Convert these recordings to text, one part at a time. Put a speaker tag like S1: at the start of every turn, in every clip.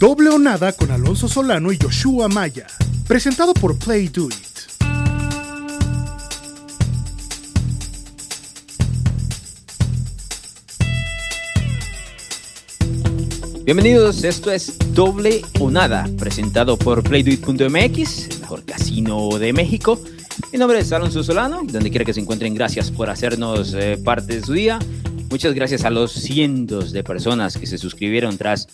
S1: Doble o Nada con Alonso Solano y Joshua Maya. Presentado por Play Do It.
S2: Bienvenidos, esto es Doble o Nada, presentado por PlayDoIt.mx, el mejor casino de México. Mi nombre es Alonso Solano, donde quiera que se encuentren, gracias por hacernos eh, parte de su día. Muchas gracias a los cientos de personas que se suscribieron tras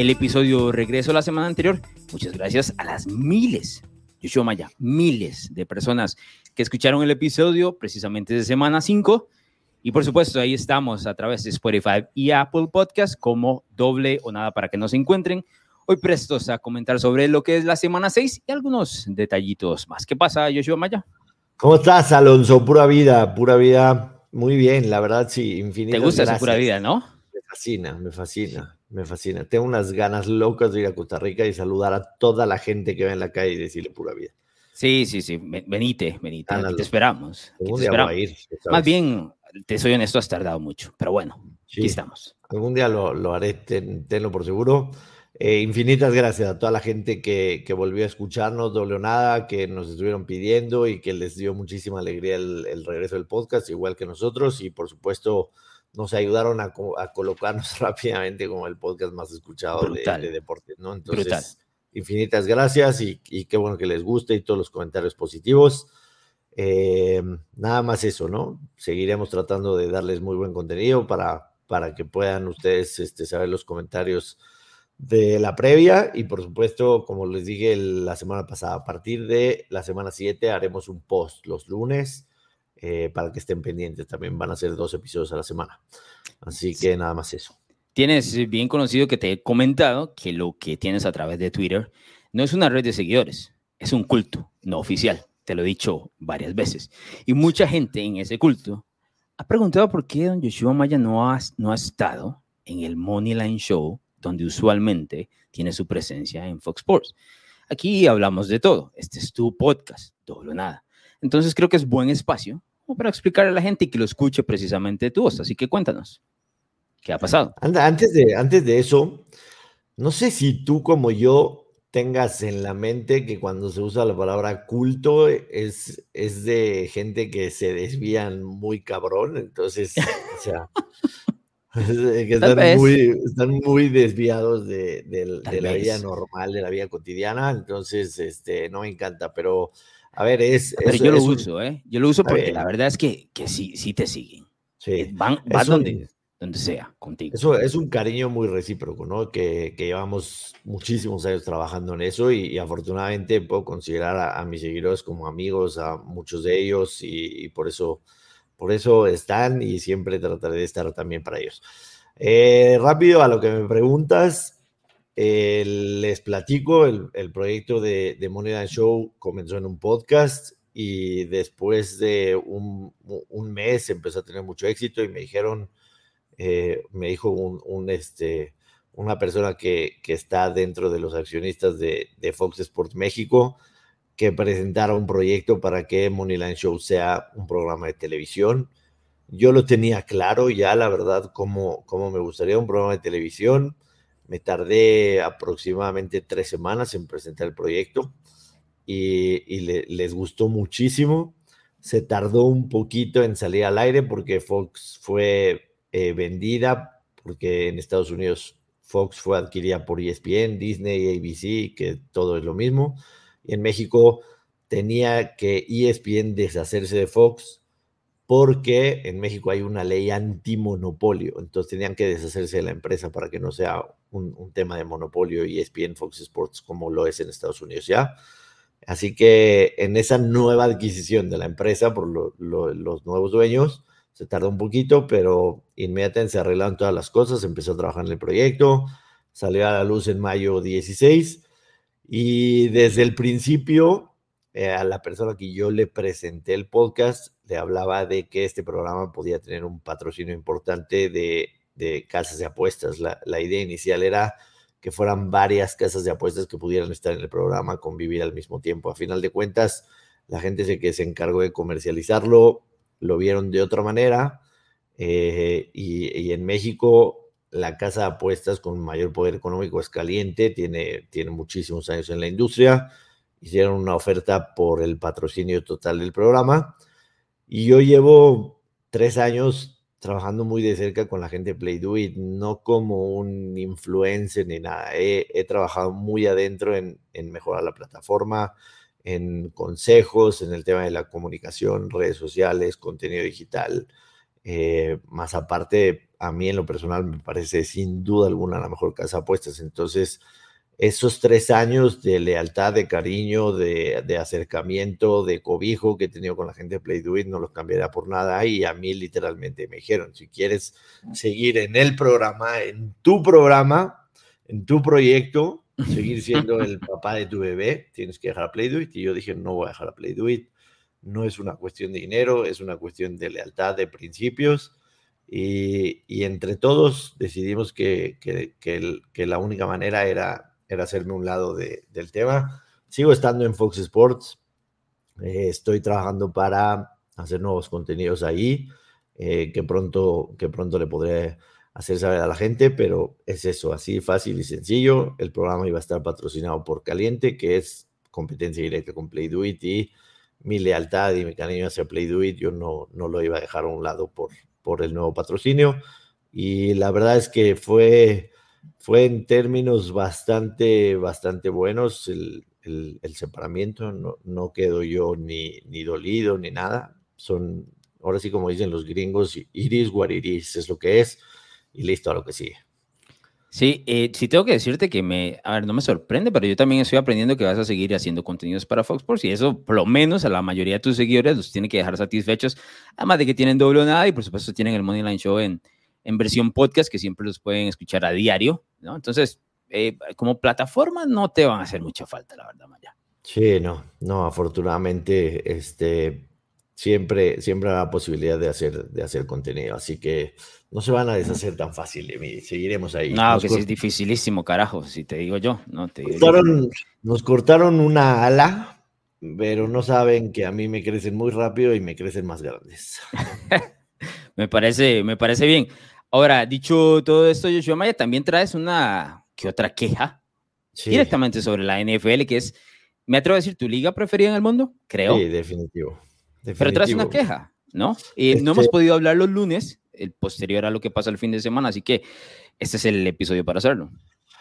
S2: el episodio Regreso la semana anterior. Muchas gracias a las miles, yo Maya, miles de personas que escucharon el episodio precisamente de semana 5. Y por supuesto, ahí estamos a través de Spotify y Apple Podcast como doble o nada para que nos encuentren. Hoy prestos a comentar sobre lo que es la semana 6 y algunos detallitos más. ¿Qué pasa, Yoshua Maya?
S3: ¿Cómo estás, Alonso? Pura vida, pura vida. Muy bien, la verdad, sí, infinito.
S2: Te gusta esa pura vida, ¿no?
S3: Me fascina, me fascina, me fascina. Tengo unas ganas locas de ir a Costa Rica y saludar a toda la gente que ve en la calle y decirle pura vida.
S2: Sí, sí, sí. Venite, venite. te esperamos. Te esperamos. Ir, Más bien, te soy honesto, has tardado mucho, pero bueno, aquí estamos.
S3: Algún día lo, lo haré, tenlo por seguro. Eh, infinitas gracias a toda la gente que, que, volvió a escucharnos, doble nada, que nos estuvieron pidiendo y que les dio muchísima alegría el, regreso del podcast, igual que nosotros. Y por supuesto, nos ayudaron a, a colocarnos rápidamente como el podcast más escuchado de, de, deportes, ¿no? Entonces, infinitas gracias y, y, qué bueno que les guste y todos los comentarios positivos. Eh, nada más eso, ¿no? Seguiremos tratando de darles muy buen contenido para, para que puedan ustedes este, saber los comentarios de la previa y por supuesto, como les dije la semana pasada, a partir de la semana 7 haremos un post los lunes eh, para que estén pendientes. También van a ser dos episodios a la semana. Así que nada más eso.
S2: Tienes bien conocido que te he comentado que lo que tienes a través de Twitter no es una red de seguidores, es un culto no oficial. Te lo he dicho varias veces. Y mucha gente en ese culto ha preguntado por qué don Yoshua Maya no ha, no ha estado en el Moneyline Show donde usualmente tiene su presencia en Fox Sports. Aquí hablamos de todo. Este es tu podcast, todo o nada. Entonces creo que es buen espacio para explicarle a la gente y que lo escuche precisamente tu voz. Así que cuéntanos, ¿qué ha pasado?
S3: Antes de, antes de eso, no sé si tú como yo tengas en la mente que cuando se usa la palabra culto es, es de gente que se desvían muy cabrón. Entonces, o sea, que están muy, están muy, desviados de, la vida normal, de la vida cotidiana, entonces este, no me encanta, pero a ver, es...
S2: Pero yo lo uso, ¿eh? Yo lo uso porque la verdad es que, que sí, sí te siguen. Sí. Eh, van, donde, donde sea, contigo.
S3: Eso es un cariño muy recíproco, ¿no? Que, que llevamos muchísimos años trabajando en eso y, afortunadamente puedo considerar a, mis seguidores como amigos, a muchos de ellos y por eso por eso están y siempre trataré de estar también para ellos. Eh, rápido a lo que me preguntas, eh, les platico, el, proyecto de, de Money Show comenzó en un podcast y después de un, mes empezó a tener mucho éxito y me dijeron, eh, me dijo un, este, una persona que, está dentro de los accionistas de, Fox Sports México, que presentara un proyecto para que Moneyline Show sea un programa de televisión. Yo lo tenía claro ya, la verdad, como, como me gustaría un programa de televisión. Me tardé aproximadamente tres semanas en presentar el proyecto y, les gustó muchísimo. Se tardó un poquito en salir al aire porque Fox fue eh, vendida, porque en Estados Unidos Fox fue adquirida por ESPN, Disney, ABC, que todo es lo mismo en México tenía que ESPN deshacerse de Fox porque en México hay una ley antimonopolio, entonces tenían que deshacerse de la empresa para que no sea un, tema de monopolio ESPN Fox Sports como lo es en Estados Unidos ya. Así que en esa nueva adquisición de la empresa por los nuevos dueños, se tardó un poquito, pero inmediatamente se arreglaron todas las cosas, empezó a trabajar en el proyecto, salió a la luz en mayo 16 y desde el principio, eh, a la persona que yo le presenté el podcast, le hablaba de que este programa podía tener un patrocinio importante de, casas de apuestas. La, idea inicial era que fueran varias casas de apuestas que pudieran estar en el programa, convivir al mismo tiempo. A final de cuentas, la gente que se encargó de comercializarlo lo vieron de otra manera. Eh, y, en México la casa de apuestas con mayor poder económico es caliente, tiene, tiene muchísimos años en la industria, hicieron una oferta por el patrocinio total del programa y yo llevo tres años trabajando muy de cerca con la gente de Play Do It, no como un influencer ni nada. He, trabajado muy adentro en, en, mejorar la plataforma, en consejos, en el tema de la comunicación, redes sociales, contenido digital. Eh, más aparte, a mí en lo personal me parece sin duda alguna la mejor casa apuestas. Entonces, esos tres años de lealtad, de cariño, de, acercamiento, de cobijo que he tenido con la gente de Play Do It, no los cambiaría por nada. Y a mí literalmente me dijeron, si quieres seguir en el programa, en tu programa, en tu proyecto, seguir siendo el papá de tu bebé, tienes que dejar a Play Do It. Y yo dije, no voy a dejar a Play Do It. No es una cuestión de dinero, es una cuestión de lealtad, de principios. Y, entre todos decidimos que, que la única manera era era hacerme un lado del tema. Sigo estando en Fox Sports, eh, estoy trabajando para hacer nuevos contenidos ahí, eh, que, pronto, que pronto le podré hacer saber a la gente, pero es eso, así fácil y sencillo. El programa iba a estar patrocinado por Caliente, que es competencia directa con Play Do It y mi lealtad y mi cariño hacia Play Do It, yo no, no lo iba a dejar a un lado por, por el nuevo patrocinio. Y la verdad es que fue fue en términos bastante, bastante buenos el, el, separamiento. No, no quedo yo ni, ni dolido ni nada. Son, ahora sí, como dicen los gringos, iris guariris es lo que es y listo a lo que sigue.
S2: Sí, eh, sí tengo que decirte que me, a ver, no me sorprende, pero yo también estoy aprendiendo que vas a seguir haciendo contenidos para Fox Sports y eso por lo menos a la mayoría de tus seguidores los tiene que dejar satisfechos, además de que tienen doble nada y por supuesto tienen el Money Line Show en, en versión podcast que siempre los pueden escuchar a diario ¿no? Entonces, eh, como plataforma no te van a hacer mucha falta, la verdad, Maya.
S3: Sí, no, no, afortunadamente, este, siempre, siempre habrá posibilidad de hacer, de hacer contenido, así que no se van a deshacer tan fácil de mí, seguiremos ahí.
S2: No, que sí es dificilísimo, carajo, si te digo yo, no te
S3: Nos cortaron una ala, pero no saben que a mí me crecen muy rápido y me crecen más grandes.
S2: me parece, me parece bien. Ahora, dicho todo esto, Joshua Maya, también traes una que otra queja directamente sobre la NFL, que es, me atrevo a decir, tu liga preferida en el mundo, creo.
S3: Sí, definitivo.
S2: Pero traes una queja, ¿no? Y no hemos este podido hablar los lunes, el posterior a lo que pasa el fin de semana, así que este es el episodio para hacerlo.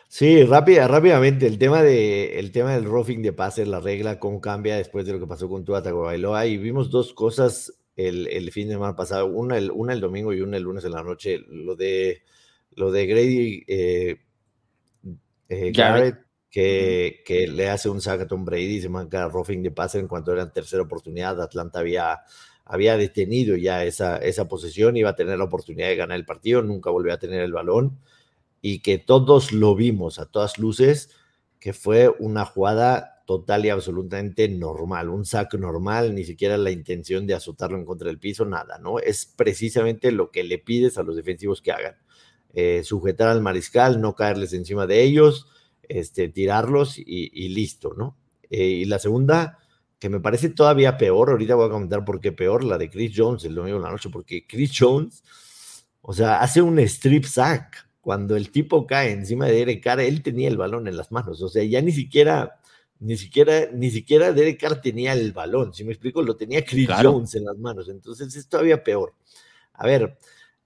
S3: Sí, rápida, rápidamente, el tema, de, el tema del roughing de pases, la regla, cómo cambia después de lo que pasó con Tua Tagovailoa, y vimos dos cosas el, fin de semana pasado, una el, una el domingo y una el lunes en la noche, lo de, lo de Grady eh, eh, Garrett, que, que, le hace un sack a Tom Brady, se manca roughing de pase en cuanto era en tercera oportunidad, Atlanta había, había detenido ya esa, esa posesión, iba a tener la oportunidad de ganar el partido, nunca volvió a tener el balón, y que todos lo vimos a todas luces, que fue una jugada total y absolutamente normal, un sack normal, ni siquiera la intención de azotarlo en contra del piso, nada, ¿no? Es precisamente lo que le pides a los defensivos que hagan. Eh, sujetar al mariscal, no caerles encima de ellos, este, tirarlos y, listo, ¿no? Eh, y la segunda, que me parece todavía peor, ahorita voy a comentar por qué peor, la de Chris Jones el domingo de la noche, porque Chris Jones, o sea, hace un strip sack. Cuando el tipo cae encima de Derek Carr, él tenía el balón en las manos, o sea, ya ni siquiera ni siquiera, ni siquiera Derek Carr tenía el balón, si me explico, lo tenía Chris Jones en las manos, entonces es todavía peor. A ver,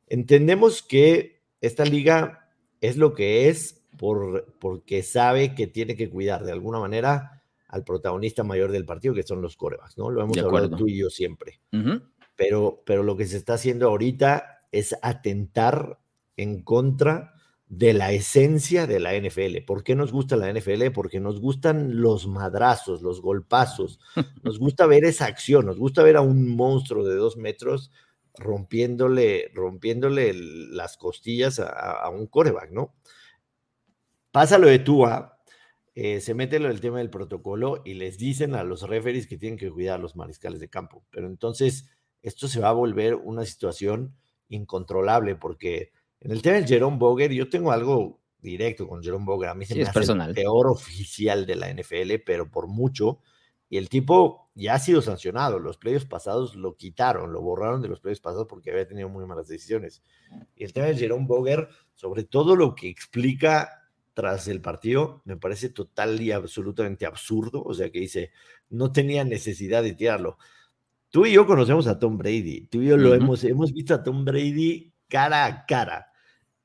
S3: entendemos que esta liga es lo que es por, porque sabe que tiene que cuidar de alguna manera al protagonista mayor del partido, que son los corebacks, ¿no? Lo hemos hablado tú y yo siempre. pero, pero lo que se está haciendo ahorita es atentar en contra de la esencia de la NFL. ¿Por qué nos gusta la NFL? Porque nos gustan los madrazos, los golpazos, nos gusta ver esa acción, nos gusta ver a un monstruo de dos metros rompiéndole, rompiéndole las costillas a, un coreback, ¿no? Pasa lo de Tua, eh, se mete lo del tema del protocolo y les dicen a los referees que tienen que cuidar a los mariscales de campo. Pero entonces esto se va a volver una situación incontrolable porque en el tema del Jerome Boger, yo tengo algo directo con Jerome Boger. A mí se me hace el peor oficial de la NFL, pero por mucho. Y el tipo ya ha sido sancionado. Los playoffs pasados lo quitaron, lo borraron de los playoffs pasados porque había tenido muy malas decisiones. Y el tema del Jerome Boger sobre todo lo que explica tras el partido, me parece total y absolutamente absurdo. O sea, que dice, no tenía necesidad de tirarlo. Tú y yo conocemos a Tom Brady. Tú y yo lo hemos, hemos visto a Tom Brady cara a cara.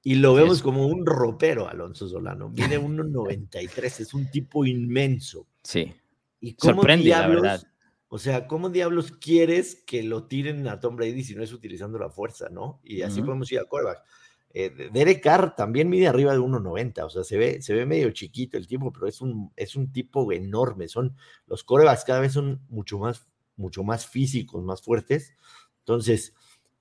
S3: Y lo vemos como un ropero, Alonso Solano. Mide 1.93, es un tipo inmenso.
S2: Sí.
S3: Y Sorprende, la verdad. O sea, ¿cómo diablos quieres que lo tiren a Tom Brady si no es utilizando la fuerza, no? Y así podemos ir a quarterback. Eh, Derek Carr también mide arriba de 1.90, o sea, se ve, se ve medio chiquito el tipo, pero es un, es un tipo enorme. Son, los corebacks cada vez son mucho más, mucho más físicos, más fuertes. Entonces,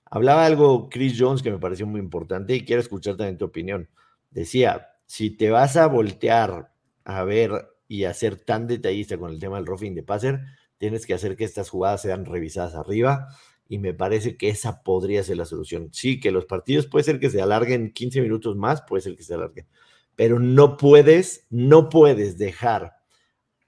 S3: Hablaba algo Chris Jones que me pareció muy importante y quiero escuchar también tu opinión. Decía, si te vas a voltear a ver y a ser tan detallista con el tema del roughing de passer, tienes que hacer que estas jugadas sean revisadas arriba y me parece que esa podría ser la solución. Sí, que los partidos puede ser que se alarguen 15 minutos más, puede ser que se alarguen, pero no puedes, no puedes dejar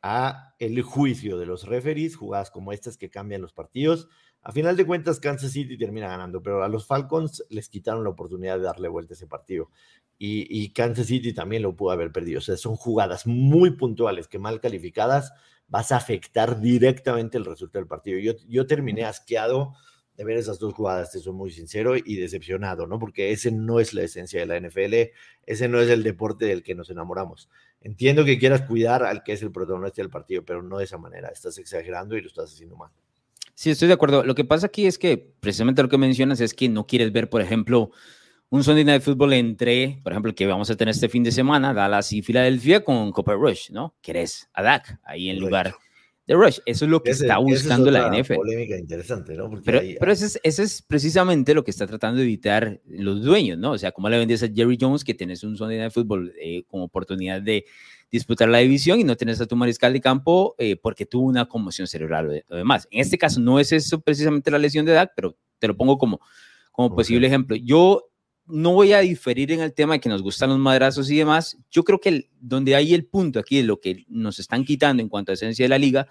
S3: a el juicio de los referees jugadas como estas que cambian los partidos a final de cuentas, Kansas City termina ganando, pero a los Falcons les quitaron la oportunidad de darle vuelta a ese partido. Y, Kansas City también lo pudo haber perdido. O sea, son jugadas muy puntuales que mal calificadas vas a afectar directamente el resultado del partido. Yo, yo terminé asqueado de ver esas dos jugadas, te soy muy sincero, y decepcionado, ¿no? Porque ese no es la esencia de la NFL, ese no es el deporte del que nos enamoramos. Entiendo que quieras cuidar al que es el protagonista del partido, pero no de esa manera. Estás exagerando y lo estás haciendo mal.
S2: Sí, estoy de acuerdo. Lo que pasa aquí es que precisamente lo que mencionas es que no quieres ver, por ejemplo, un Sunday Night Football entre, por ejemplo, que vamos a tener este fin de semana, Dallas y Filadelfia con Copper Rush, ¿no? Querés a Dak ahí en lugar de Rush. Eso es lo que está buscando la NFL.
S3: polémica interesante, ¿no?
S2: pero, pero ese, es, es, precisamente lo que está tratando de evitar los dueños, ¿no? O sea, ¿cómo le vendes a Jerry Jones que tienes un Sunday Night Football eh, como oportunidad de disputar la división y no tienes a tu mariscal de campo eh, porque tuvo una conmoción cerebral o demás. En este caso no es eso precisamente la lesión de edad, pero te lo pongo como, como posible ejemplo. Yo no voy a diferir en el tema de que nos gustan los madrazos y demás. Yo creo que donde hay el punto aquí de lo que nos están quitando en cuanto a esencia de la liga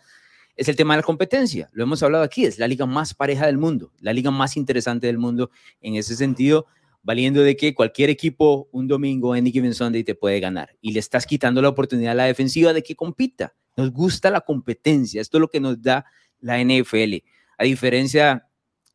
S2: es el tema de la competencia. Lo hemos hablado aquí, es la liga más pareja del mundo, la liga más interesante del mundo en ese sentido valiendo de que cualquier equipo un domingo en Given Sunday te puede ganar y le estás quitando la oportunidad a la defensiva de que compita. Nos gusta la competencia, esto es lo que nos da la NFL, a diferencia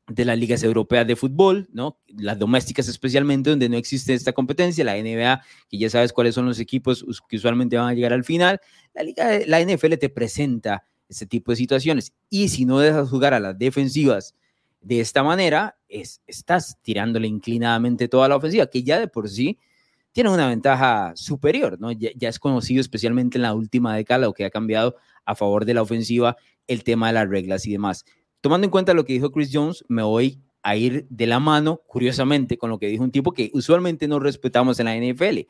S2: de las ligas europeas de fútbol, ¿no? Las domésticas especialmente, donde no existe esta competencia, la NBA, que ya sabes cuáles son los equipos que usualmente van a llegar al final, la, liga, la NFL te presenta ese tipo de situaciones. Y si no dejas jugar a las defensivas de esta manera, es, estás tirándole inclinadamente toda la ofensiva, que ya de por sí tiene una ventaja superior, ¿no? Ya, es conocido especialmente en la última década lo que ha cambiado a favor de la ofensiva, el tema de las reglas y demás. Tomando en cuenta lo que dijo Chris Jones, me voy a ir de la mano, curiosamente, con lo que dijo un tipo que usualmente no respetamos en la NFL.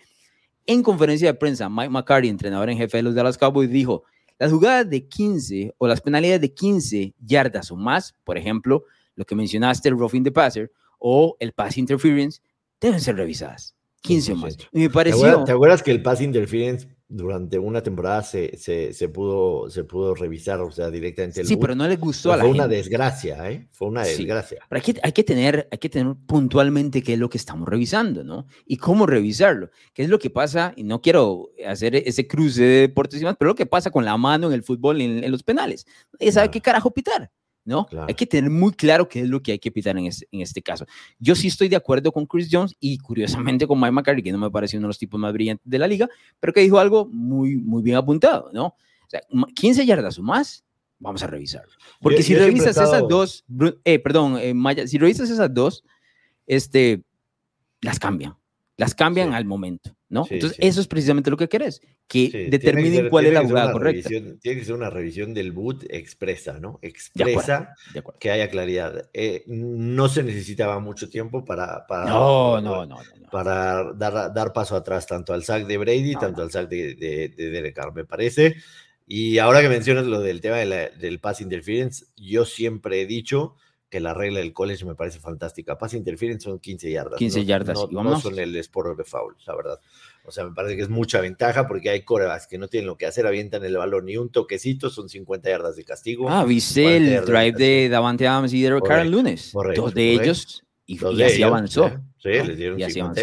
S2: En conferencia de prensa, Mike McCarthy, entrenador en jefe de los Dallas Cowboys, dijo, las jugadas de 15 o las penalidades de 15 yardas o más, por ejemplo, lo que mencionaste, el roughing the passer o el pass interference, deben ser revisadas. 15 o más. me pareció...
S3: ¿Te acuerdas, que el pass interference durante una temporada se, se, pudo, se pudo revisar, o sea, directamente
S2: el Sí, pero no le gustó a la
S3: Fue
S2: una
S3: desgracia, ¿eh? Fue una desgracia.
S2: Pero hay que, hay, que tener, hay que tener puntualmente qué es lo que estamos revisando, ¿no? Y cómo revisarlo. ¿Qué es lo que pasa? Y no quiero hacer ese cruce de deportes y demás, pero lo que pasa con la mano en el fútbol, en, en los penales. Nadie sabe qué carajo pitar. ¿No? Hay que tener muy claro qué es lo que hay que pitar en este, en este caso. Yo sí estoy de acuerdo con Chris Jones y curiosamente con Mike McCarthy, que no me parece uno de los tipos más brillantes de la liga, pero que dijo algo muy, muy bien apuntado, ¿no? O sea, 15 yardas o más, vamos a revisarlo. Porque si revisas esas dos, eh, perdón, eh, Maya, si revisas esas dos, este, las cambian las cambian al momento, ¿no? Entonces, eso es precisamente lo que querés, que determinen cuál es la jugada correcta.
S3: tiene que ser una revisión del boot expresa, ¿no? Expresa, que haya claridad. Eh, no se necesitaba mucho tiempo para, para,
S2: no, no, no,
S3: para dar, dar paso atrás, tanto al sack de Brady, tanto al sack de, de, de Derek Carr, me parece. Y ahora que mencionas lo del tema del pass interference, yo siempre he dicho que la regla del college me parece fantástica. Pase interference son 15 yardas.
S2: 15 yardas.
S3: No, no, son el sport de foul, la verdad. O sea, me parece que es mucha ventaja porque hay corebacks que no tienen lo que hacer, avientan el balón ni un toquecito, son 50 yardas de castigo.
S2: Ah, viste el drive de Davante Adams y de Carl Lunes. Dos de ellos Y, así avanzó.
S3: Sí, les dieron y así avanzó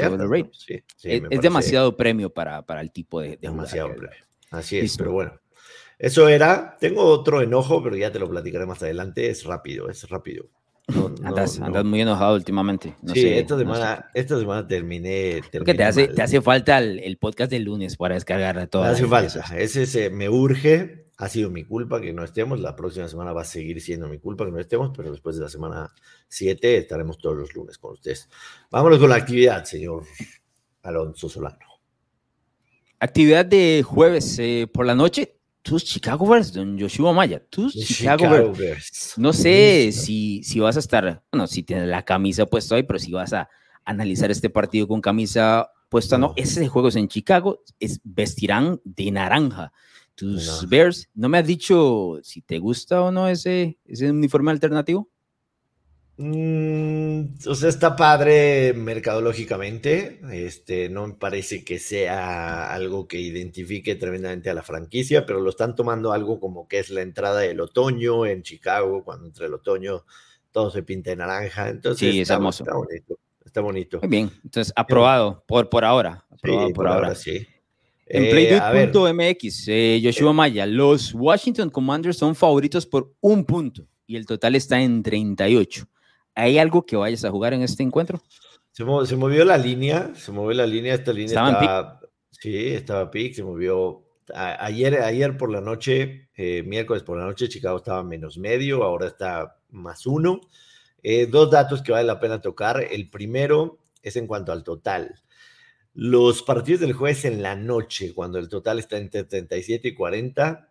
S2: es, demasiado premio para, para el tipo de,
S3: Demasiado premio. Así es, pero bueno. Eso era. Tengo otro enojo, pero ya te lo platicaré más adelante. Es rápido, es rápido.
S2: andas, muy enojado últimamente.
S3: sí, esta, semana, esta semana terminé.
S2: terminé te hace, te hace falta el, podcast del lunes para descargar todo.
S3: Me hace falta. Ese, me urge. Ha sido mi culpa que no estemos. La próxima semana va a seguir siendo mi culpa que no estemos, pero después de la semana 7 estaremos todos los lunes con ustedes. Vámonos con la actividad, señor Alonso Solano.
S2: Actividad de jueves eh, por la noche tus Chicago Bears, don Joshua Maya, tus Chicago, Bears. No sé si, si vas a estar, bueno, si tienes la camisa puesta ahí, pero si vas a analizar este partido con camisa puesta, no. Ese juego es en Chicago, es, vestirán de naranja. Tus Bears, ¿no me has dicho si te gusta o no ese, ese uniforme alternativo?
S3: Mm, o sea, está padre mercadológicamente. Este, no me parece que sea algo que identifique tremendamente a la franquicia, pero lo están tomando algo como que es la entrada del otoño en Chicago, cuando entra el otoño todo se pinta de naranja. Entonces,
S2: sí, es hermoso.
S3: Está bonito. Está bonito.
S2: Muy bien, entonces aprobado por, por ahora. Aprobado por, ahora.
S3: sí.
S2: En eh, Playduit.mx, eh, Joshua Maya, los Washington Commanders son favoritos por un punto y el total está en 38. ¿Hay algo que vayas a jugar en este encuentro?
S3: Se, movió la línea, se movió la línea, esta línea estaba, sí, estaba pic, se movió. ayer, ayer por la noche, eh, miércoles por la noche, Chicago estaba menos medio, ahora está más uno. Eh, dos datos que vale la pena tocar. El primero es en cuanto al total. Los partidos del jueves en la noche, cuando el total está entre 37 y 40,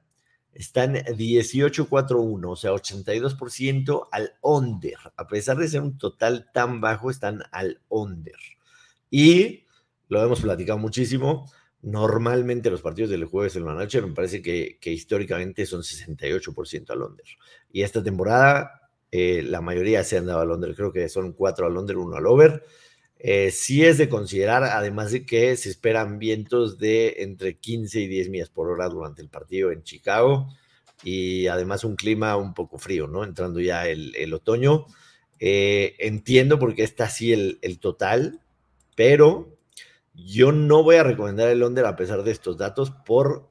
S3: están 18-4-1, o sea, 82% al under. A pesar de ser un total tan bajo, están al under. Y lo hemos platicado muchísimo. Normalmente los partidos del jueves en la noche me parece que, históricamente son 68% al under. Y esta temporada eh, la mayoría se han dado al under. Creo que son 4 al under, 1 al over. Eh, sí es de considerar, además de que se esperan vientos de entre 15 y 10 millas por hora durante el partido en Chicago y además un clima un poco frío, ¿no? Entrando ya el, otoño. Eh, entiendo por qué está así el, total, pero yo no voy a recomendar el under a pesar de estos datos por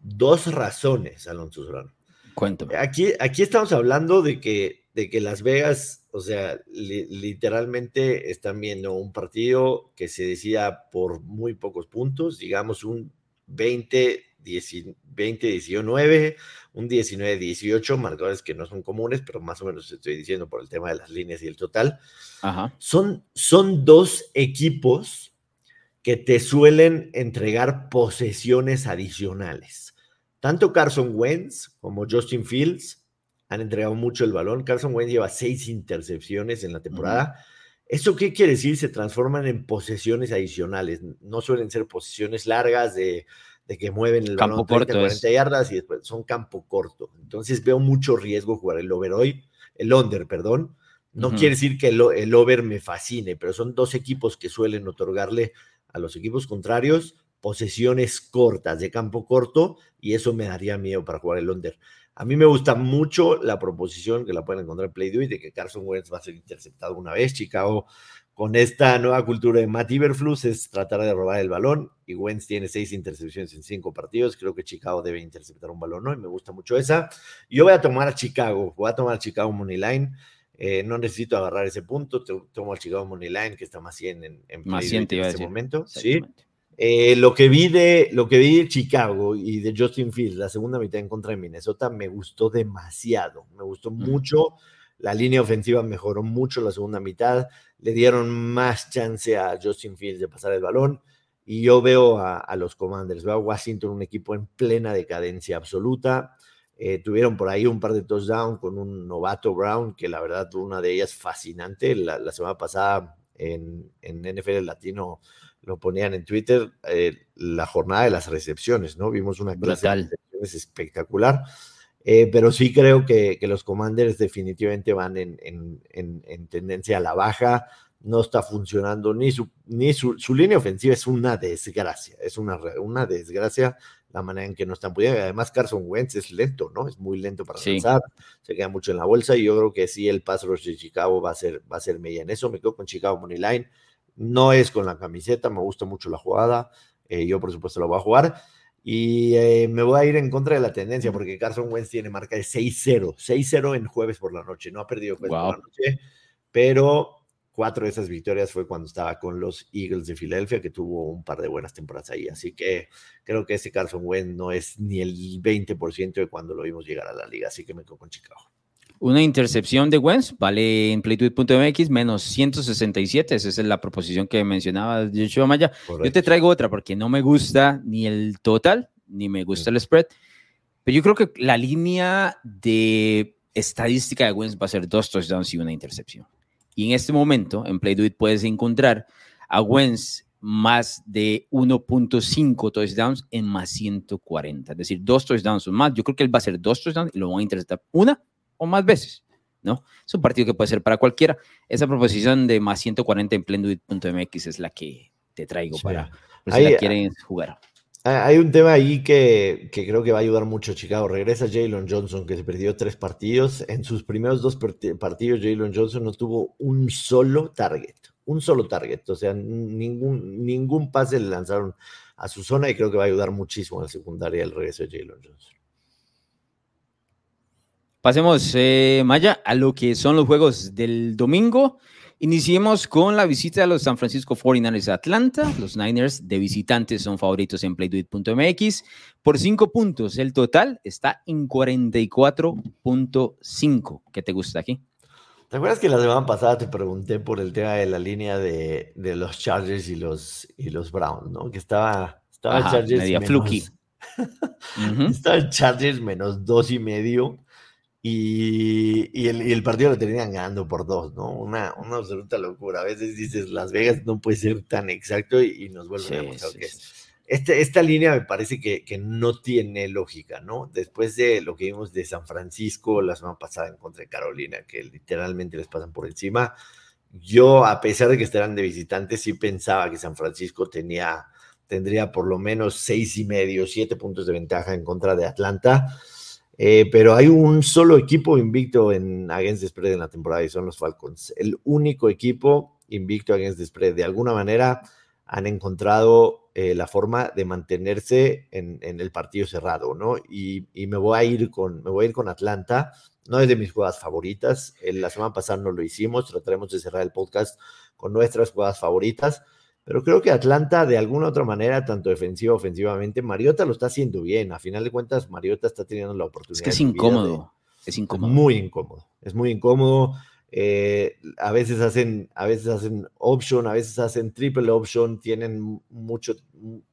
S3: dos razones, Alonso Solano.
S2: Cuéntame.
S3: Aquí, aquí estamos hablando de que, de que Las Vegas o sea, literalmente están viendo un partido que se decía por muy pocos puntos, digamos un 20, 19, un 19, 18, marcadores que no son comunes, pero más o menos estoy diciendo por el tema de las líneas y el total. Son, son dos equipos que te suelen entregar posesiones adicionales. Tanto Carson Wentz como Justin Fields han entregado mucho el balón. Carson Wentz lleva seis intercepciones en la temporada. ¿Eso qué quiere decir? Se transforman en posesiones adicionales. No suelen ser posesiones largas de, que mueven el balón 30, 40 yardas y después son campo corto. Entonces veo mucho riesgo jugar el over hoy, el under, perdón. No quiere decir que el, el over me fascine, pero son dos equipos que suelen otorgarle a los equipos contrarios posesiones cortas de campo corto y eso me daría miedo para jugar el under. A mí me gusta mucho la proposición que la pueden encontrar en Play de que Carson Wentz va a ser interceptado una vez. Chicago, con esta nueva cultura de Matt Iberflus, es tratar de robar el balón. Y Wentz tiene seis intercepciones en cinco partidos. Creo que Chicago debe interceptar un balón, ¿no? Y me gusta mucho esa. Yo voy a tomar a Chicago. Voy a tomar a Chicago Money Line. Eh, no necesito agarrar ese punto. Tomo al Chicago Money Line, que está más 100 en, en,
S2: más 100
S3: en este momento. Sí. Eh, lo, que vi de, lo que vi de Chicago y de Justin Fields, la segunda mitad en contra de Minnesota, me gustó demasiado. Me gustó mucho. La línea ofensiva mejoró mucho la segunda mitad. Le dieron más chance a Justin Fields de pasar el balón. Y yo veo a, los Commanders, veo a Washington un equipo en plena decadencia absoluta. Eh, tuvieron por ahí un par de touchdowns con un novato Brown, que la verdad una de ellas fascinante. La, semana pasada en, en NFL Latino lo ponían en Twitter, eh, la jornada de las recepciones, ¿no? Vimos una clase de recepciones espectacular. Eh, pero sí creo que, los Commanders definitivamente van en, tendencia a la baja. No está funcionando ni su, ni su, línea ofensiva es una desgracia, es una, una desgracia. la manera en que no están pudiendo. Además, Carson Wentz es lento, ¿no? Es muy lento para lanzar, se queda mucho en la bolsa y yo creo que sí, el pass rush de Chicago va a ser, va a ser media en eso. Me quedo con Chicago Money Line. No es con la camiseta, me gusta mucho la jugada. Eh, yo, por supuesto, lo voy a jugar. Y eh, me voy a ir en contra de la tendencia porque Carson Wentz tiene marca de 6-0. 6-0 en jueves por la noche. No ha perdido jueves por la noche, pero cuatro de esas victorias fue cuando estaba con los Eagles de Filadelfia, que tuvo un par de buenas temporadas ahí. Así que creo que ese Carson Wentz no es ni el 20% de cuando lo vimos llegar a la liga. Así que me quedo con Chicago.
S2: Una intercepción de Wentz vale en playtweet.mx menos 167. Esa es la proposición que mencionaba Joshua Maya. Yo te traigo otra porque no me gusta ni el total, ni me gusta el spread. Pero yo creo que la línea de estadística de Wentz va a ser dos touchdowns y una intercepción. Y en este momento, en PlayDuit puedes encontrar a Wentz más de 1.5 touchdowns en más 140. Es decir, dos touchdowns o más. Yo creo que él va a hacer dos touchdowns y lo van a interceptar una o más veces. ¿no? Es un partido que puede ser para cualquiera. Esa proposición de más 140 en PlayDuit.mx es la que te traigo para si la quieren jugar.
S3: Hay un tema ahí que, creo que va a ayudar mucho a Chicago. Regresa Jalen Johnson, que se perdió tres partidos. En sus primeros dos partidos, Jalen Johnson no tuvo un solo target. Un solo target. O sea, ningún, ningún pase le lanzaron a su zona y creo que va a ayudar muchísimo a la secundaria el regreso de Jalen Johnson.
S2: Pasemos, eh, Maya, a lo que son los juegos del domingo. Iniciemos con la visita de los San Francisco 49ers a Atlanta. Los Niners de visitantes son favoritos en playduit.mx por cinco puntos. El total está en 44.5. ¿Qué te gusta aquí?
S3: ¿Te acuerdas que la semana pasada te pregunté por el tema de la línea de, los Chargers y los, y los Browns, ¿no? Que estaba, estaba Chargers
S2: media fluky.
S3: Estaba Chargers menos dos y medio y, el, partido lo tenían ganando por dos, ¿no? Una, una absoluta locura. A veces dices, Las Vegas no puede ser tan exacto y, nos vuelven a mostrar que este, esta línea me parece que, que, no tiene lógica, ¿no? Después de lo que vimos de San Francisco la semana pasada en contra de Carolina, que literalmente les pasan por encima, yo, a pesar de que estarán de visitantes, sí pensaba que San Francisco tenía, tendría por lo menos seis y medio, siete puntos de ventaja en contra de Atlanta. Eh, pero hay un solo equipo invicto en Against the Spread en la temporada y son los Falcons. El único equipo invicto Against the Spread. De alguna manera han encontrado eh, la forma de mantenerse en, el partido cerrado, ¿no? Y, me, voy a ir con, me voy a ir con Atlanta. No es de mis jugadas favoritas. La semana pasada no lo hicimos. Trataremos de cerrar el podcast con nuestras jugadas favoritas. Pero creo que Atlanta, de alguna otra manera, tanto defensiva ofensivamente, Mariota lo está haciendo bien. A final de cuentas, Mariota está teniendo la oportunidad.
S2: Es que es incómodo. es incómodo.
S3: Muy incómodo. Es muy incómodo. Eh, a veces hacen, a veces hacen option, a veces hacen triple option, tienen mucho,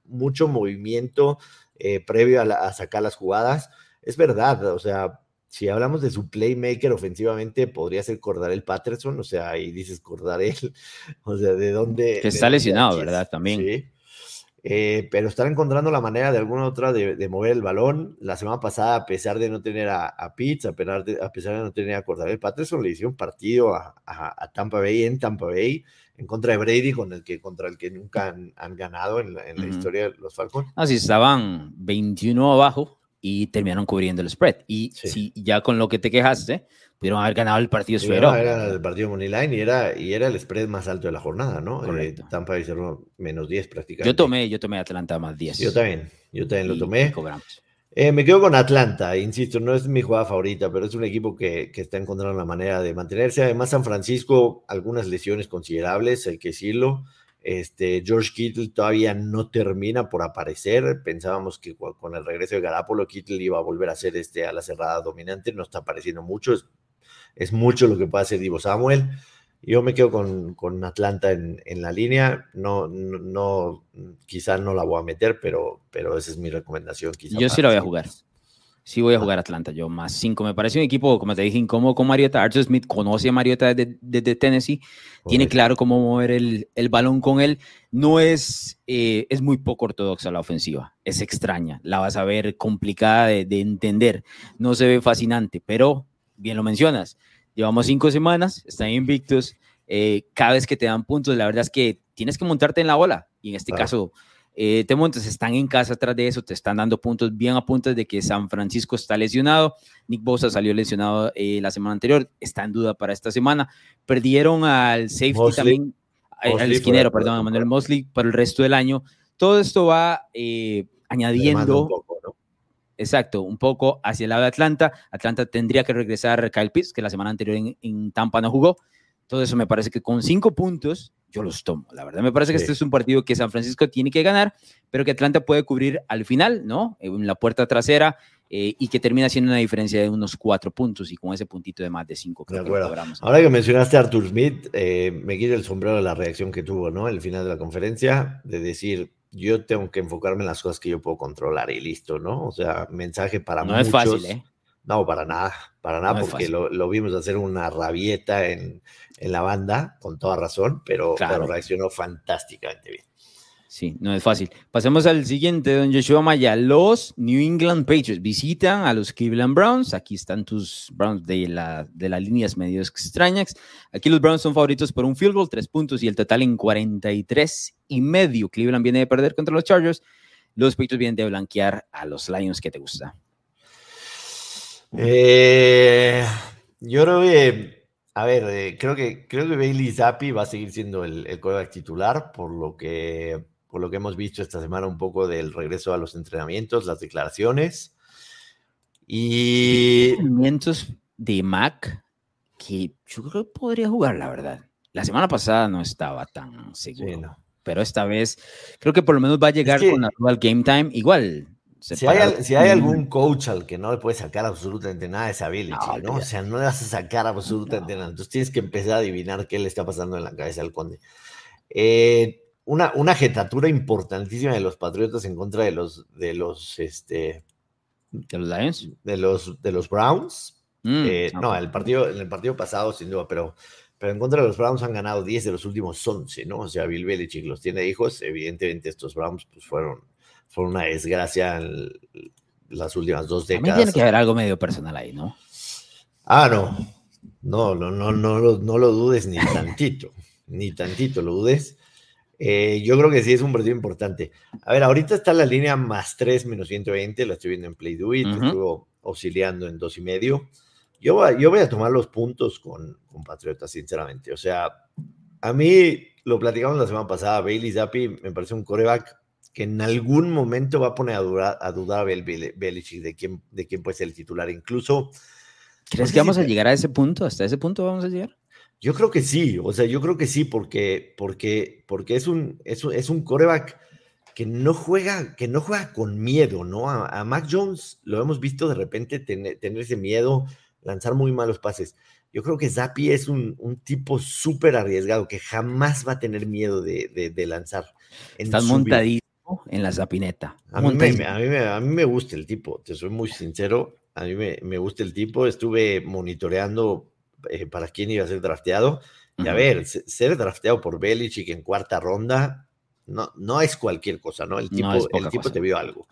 S3: mucho movimiento eh, previo a, a sacar las jugadas. Es verdad, o sea, si hablamos de su playmaker ofensivamente, podría ser Cordarel Patterson, o sea, y dices Cordarel, o sea, ¿de dónde?
S2: Que está lesionado, ¿verdad? También. Sí.
S3: Eh, pero están encontrando la manera de alguna otra de, mover el balón. La semana pasada, a pesar de no tener a, a Pitts, a pesar de, a pesar de no tener a Cordarel Patterson, le hicieron partido a, Tampa Bay en Tampa Bay en contra de Brady, con el que, contra el que nunca han, ganado en la, historia de los Falcons.
S2: Así estaban 21 abajo y terminaron cubriendo el spread. Y si ya con lo que te quejaste, pudieron haber ganado el partido suero.
S3: Era el partido Moneyline y era, y era el spread más alto de la jornada, ¿no? Eh, Correcto. Tampa Bay cerró menos 10 prácticamente.
S2: Yo tomé, yo tomé Atlanta más 10.
S3: Yo también, yo también lo tomé. Eh, me quedo con Atlanta, insisto, no es mi jugada favorita, pero es un equipo que, que, está encontrando la manera de mantenerse. Además, San Francisco, algunas lesiones considerables, hay que decirlo. Este, George Kittle todavía no termina por aparecer. Pensábamos que con el regreso de Garapolo, Kittle iba a volver a ser este a la cerrada dominante. No está apareciendo mucho. Es, mucho lo que puede hacer Divo Samuel. Yo me quedo con, con Atlanta en, en, la línea. No, no, quizá no la voy a meter, pero, pero esa es mi recomendación.
S2: Yo sí la voy a jugar sí voy a jugar Atlanta, yo más 5. Me parece un equipo, como te dije, incómodo con Mariota. Arthur Smith conoce a Mariota desde, Tennessee, tiene claro cómo mover el, el, balón con él. No es, eh, es muy poco ortodoxa la ofensiva, es extraña, la vas a ver complicada de, de entender, no se ve fascinante, pero bien lo mencionas, llevamos cinco semanas, están invictos, eh, cada vez que te dan puntos, la verdad es que tienes que montarte en la ola, y en este caso Eh, te montas, están en casa atrás de eso, te están dando puntos bien a puntos de que San Francisco está lesionado. Nick Bosa salió lesionado eh, la semana anterior, está en duda para esta semana. Perdieron al safety también, al esquinero, perdón, a Manuel Mosley para el resto del año. Todo esto va eh, añadiendo. Exacto, un poco hacia el lado de Atlanta. Atlanta tendría que regresar Kyle Pitts, que la semana anterior en, en Tampa no jugó. Todo eso me parece que con cinco puntos yo los tomo. La verdad, me parece que este es un partido que San Francisco tiene que ganar, pero que Atlanta puede cubrir al final, ¿no? En la puerta trasera eh, y que termina siendo una diferencia de unos cuatro puntos y con ese puntito de más de cinco.
S3: Creo de acuerdo. Ahora que mencionaste a Arthur Smith, eh, me quita el sombrero de la reacción que tuvo, ¿no? El final de la conferencia, de decir, yo tengo que enfocarme en las cosas que yo puedo controlar y listo, ¿no? O sea, mensaje para
S2: no es fácil, ¿eh?
S3: No, para nada, para nada, porque lo, lo, vimos hacer una rabieta en, en, la banda, con toda razón, pero, reaccionó fantásticamente bien.
S2: Sí, no es fácil. Pasemos al siguiente, don Joshua Maya. Los New England Patriots visitan a los Cleveland Browns. Aquí están tus Browns de, la, de las líneas medio extrañas. Aquí los Browns son favoritos por un field goal, tres puntos y el total en 43 y medio. Cleveland viene de perder contra los Chargers. Los Patriots vienen de blanquear a los Lions. ¿Qué te gusta?
S3: Eh, yo creo que, a ver, eh, creo que creo que Bailey Zappi va a seguir siendo el, el titular, por lo que por lo que hemos visto esta semana un poco del regreso a los entrenamientos, las declaraciones. Y.
S2: Entrenamientos de Mac que yo creo que podría jugar, la verdad. La semana pasada no estaba tan seguro. Pero esta vez creo que por lo menos va a llegar con la Game Time. Igual,
S3: si hay, algún coach al que no le puedes sacar absolutamente nada es a no, O sea, no le vas a sacar absolutamente nada. Entonces tienes que empezar a adivinar qué le está pasando en la cabeza al conde. Eh, una, una jetatura importantísima de los Patriotas en contra de los, de los, este,
S2: de los Lions,
S3: de los, de los Browns. Mm, eh, no, el partido, en el partido pasado, sin duda, pero, pero en contra de los Browns han ganado 10 de los últimos 11, ¿no? O sea, Bill Belichick los tiene hijos. Evidentemente, estos Browns pues, fueron fue una desgracia en las últimas dos décadas.
S2: tiene que haber algo medio personal ahí, ¿no?
S3: Ah, no. No, no, no, no, no lo dudes ni tantito. ni tantito lo dudes. Eh, yo creo que sí es un partido importante. A ver, ahorita está la línea más 3 menos 120, la estoy viendo en Play Do It, estuvo auxiliando en dos y medio. Yo, yo voy a tomar los puntos con, con Patriotas, sinceramente. O sea, a mí lo platicamos la semana pasada, Bailey Zappi me parece un coreback que en algún momento va a poner a, dudar a dudar Belichick de quién, de quién puede ser el titular. Incluso.
S2: ¿Crees que vamos a llegar a ese punto? ¿Hasta ese punto vamos a llegar?
S3: Yo creo que sí, o sea, yo creo que sí, porque, porque, porque es, un, es, un, es un coreback que no juega, que no juega con miedo, ¿no? A, Mac Jones lo hemos visto de repente tener, ese miedo, lanzar muy malos pases. Yo creo que Zappi es un, un tipo súper arriesgado que jamás va a tener miedo de, de, lanzar.
S2: Estás montadito en la zapineta.
S3: A mí, me, a, mí me, gusta el tipo, te soy muy sincero. A mí me, gusta el tipo. Estuve monitoreando eh, para quién iba a ser drafteado. Y a ver, ser drafteado por Belichick en cuarta ronda no, no es cualquier cosa, ¿no? El tipo, el tipo te vio algo.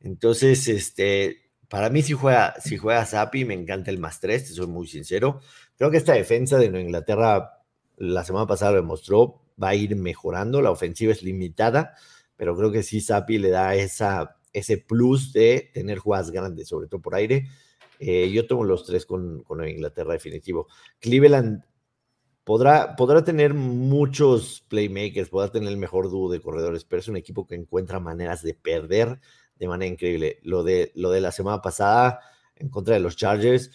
S3: Entonces, este, para mí si juega, si juega Zappi, me encanta el más tres, te soy muy sincero. Creo que esta defensa de Nueva Inglaterra la semana pasada lo demostró, va a ir mejorando, la ofensiva es limitada, pero creo que sí Sapi le da esa, ese plus de tener jugadas grandes, sobre todo por aire. Eh, yo tomo los tres con, con, Inglaterra definitivo. Cleveland podrá, podrá tener muchos playmakers, podrá tener el mejor dúo de corredores, pero es un equipo que encuentra maneras de perder de manera increíble. Lo de, lo de la semana pasada en contra de los Chargers,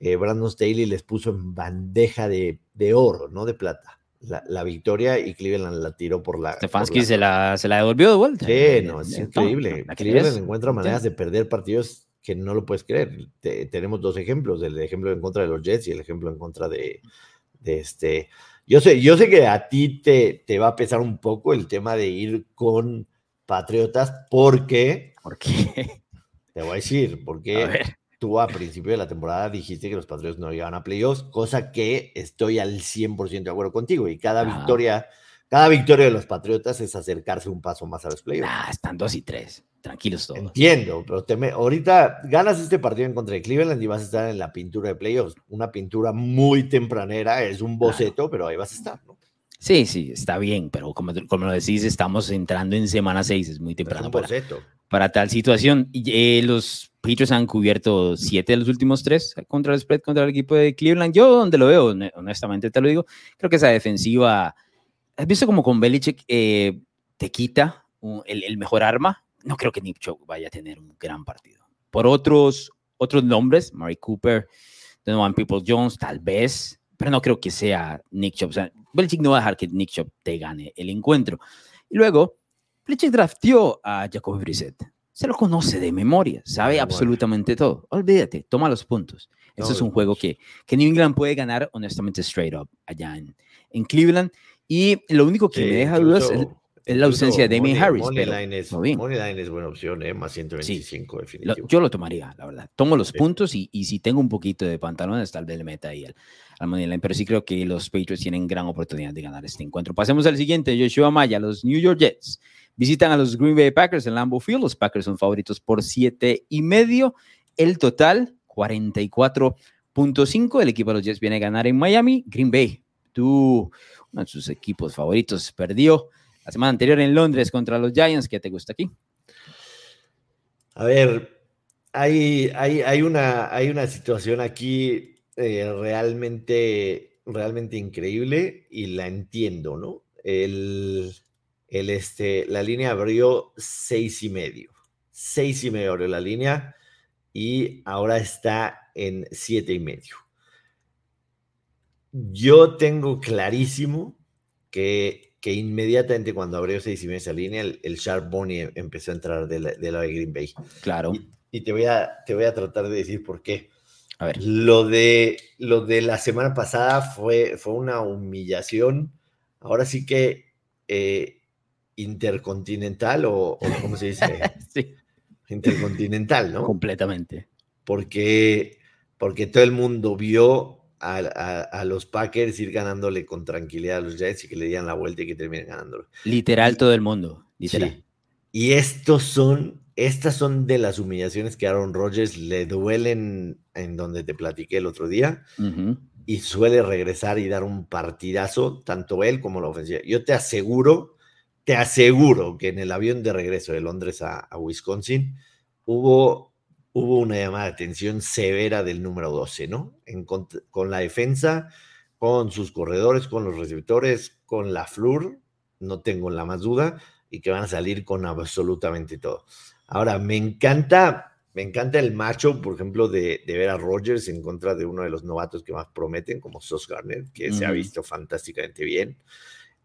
S3: eh, Brandon Staley les puso en bandeja de, de oro, no de plata la, victoria y Cleveland la tiró por la.
S2: Stefanski se, la, se la devolvió de vuelta.
S3: Sí, no, es increíble. Cleveland encuentra maneras de perder partidos que no lo puedes creer. tenemos dos ejemplos: el ejemplo en contra de los Jets y el ejemplo en contra de, este. Yo sé, yo sé que a ti te, te va a pesar un poco el tema de ir con Patriotas porque.
S2: ¿Por qué?
S3: Te voy a decir, porque tú a principio de la temporada dijiste que los Patriots no llegaban a playoffs, cosa que estoy al 100% de acuerdo contigo. Y cada victoria, cada victoria de los Patriotas es acercarse un paso más a los playoffs.
S2: Ah, están dos y tres. Tranquilos todos.
S3: Entiendo, pero ahorita ganas este partido en contra de Cleveland y vas a estar en la pintura de playoffs. Una pintura muy tempranera, es un boceto, pero ahí vas a estar, ¿no?
S2: Sí, sí, está bien, pero como, como lo decís, estamos entrando en semana 6, es muy temprano para, para, tal situación. Eh, los Patriots han cubierto siete de los últimos tres contra el spread contra el equipo de Cleveland. Yo, donde lo veo, honestamente te lo digo, creo que esa defensiva, ¿has visto como con Belichick eh, te quita el, el, mejor arma? No creo que Nick Chubb vaya a tener un gran partido. Por otros, otros nombres, Murray Cooper, Donovan People Jones, tal vez, pero no creo que sea Nick Chubb. O sea, Belichick no va a dejar que Nick Chubb te gane el encuentro. Y luego, Belichick drafteó a Jacoby Brissett. Se lo conoce de memoria, sabe absolutamente todo. Olvídate, toma los puntos. Eso es un juego que, que New England puede ganar, honestamente, straight up, allá en, en Cleveland. Y lo único que me deja dudas es es la ausencia de Damien Harris.
S3: Money, line es, line es buena opción, ¿eh? más 125 definitivo.
S2: yo lo tomaría, la verdad. Tomo los puntos y, y, si tengo un poquito de pantalones, tal vez le meta ahí al, al money line. Pero sí creo que los Patriots tienen gran oportunidad de ganar este encuentro. Pasemos al siguiente, Joshua Maya, los New York Jets. Visitan a los Green Bay Packers en Lambeau Field. Los Packers son favoritos por 7 y medio. El total, 44.5. El equipo de los Jets viene a ganar en Miami. Green Bay, tú, uno de sus equipos favoritos, perdió la semana anterior en Londres contra los Giants. ¿Qué te gusta aquí?
S3: A ver, hay, hay, hay, una, hay una situación aquí eh, realmente, realmente increíble y la entiendo, ¿no? El, el este, la línea abrió seis y medio. Seis y medio abrió la línea y ahora está en siete y medio. Yo tengo clarísimo que que inmediatamente cuando abrió seis y media esa línea, el, Sharp Bonnie empezó a entrar de la, de, Green Bay.
S2: Claro.
S3: Y, te, voy a, te voy a tratar de decir por qué. A ver. Lo de, lo de la semana pasada fue, fue una humillación. Ahora sí que eh, intercontinental o, ¿cómo se dice?
S2: sí.
S3: Intercontinental, ¿no?
S2: Completamente.
S3: Porque, porque todo el mundo vio a, los Packers ir ganándole con tranquilidad a los Jets y que le dieran la vuelta y que terminen ganándolo.
S2: Literal todo el mundo, literal.
S3: Y estos son, estas son de las humillaciones que Aaron Rodgers le duelen en donde te platiqué el otro día y suele regresar y dar un partidazo, tanto él como la ofensiva. Yo te aseguro, te aseguro que en el avión de regreso de Londres a, a Wisconsin hubo hubo una llamada de atención severa del número 12, ¿no? con la defensa, con sus corredores, con los receptores, con la flur, no tengo la más duda, y que van a salir con absolutamente todo. Ahora, me encanta, me encanta el macho, por ejemplo, de, ver a Rogers en contra de uno de los novatos que más prometen, como Sos Garner, que se ha visto fantásticamente bien.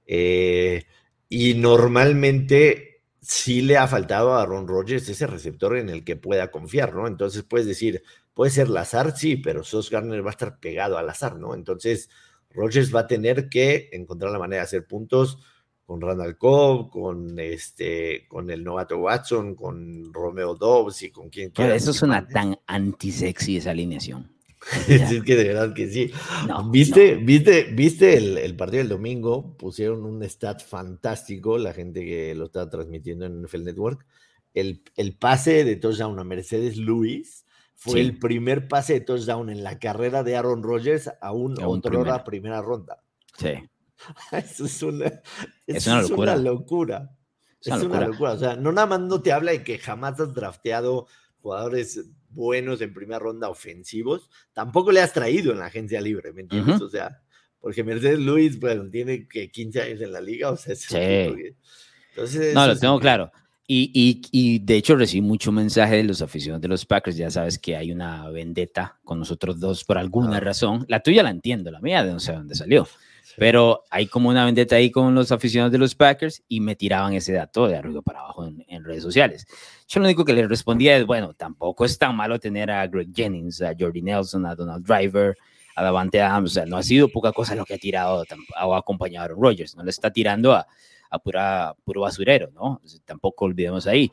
S3: Eh, y normalmente sí le ha faltado a Ron Rodgers ese receptor en el que pueda confiar, ¿no? Entonces puedes decir, puede ser Lazar, sí, pero Sos Garner va a estar pegado al azar, ¿no? Entonces Rodgers va a tener que encontrar la manera de hacer puntos con Randall Cobb, con este, con el novato Watson, con Romeo Dobbs y con quien quiera.
S2: Eso suena tan anti-sexy esa alineación.
S3: es que de verdad que sí. ¿Viste, ¿Viste, viste el, partido del domingo? Pusieron un stat fantástico, la gente que lo está transmitiendo en NFL Network. El, el pase de touchdown a Mercedes Lewis fue el primer pase de touchdown en la carrera de Aaron Rodgers a un, a primera ronda.
S2: Sí.
S3: Eso es una, es una locura. locura. Es, una, locura. O sea, no nada más no te habla de que jamás has drafteado jugadores buenos en primera ronda ofensivos, tampoco le has traído en la agencia libre, ¿me entiendes? O sea, porque Mercedes Luis, bueno, tiene que 15 años en la liga, o sea,
S2: sí. Entonces, no, lo tengo claro. Y, y, y, de hecho recibí mucho mensaje de los aficionados de los Packers. Ya sabes que hay una vendetta con nosotros dos por alguna ah. razón. La tuya la entiendo, la mía de no sé dónde salió. Pero hay como una vendetta ahí con los aficionados de los Packers y me tiraban ese dato de arriba para abajo en, redes sociales. Yo lo único que les respondía es, bueno, tampoco es tan malo tener a Greg Jennings, a Jordi Nelson, a Donald Driver, a Davante Adams. O sea, no ha sido poca cosa lo que ha tirado o ha acompañado a Aaron Rodgers. No le está tirando a, a pura, puro basurero, ¿no? tampoco olvidemos ahí.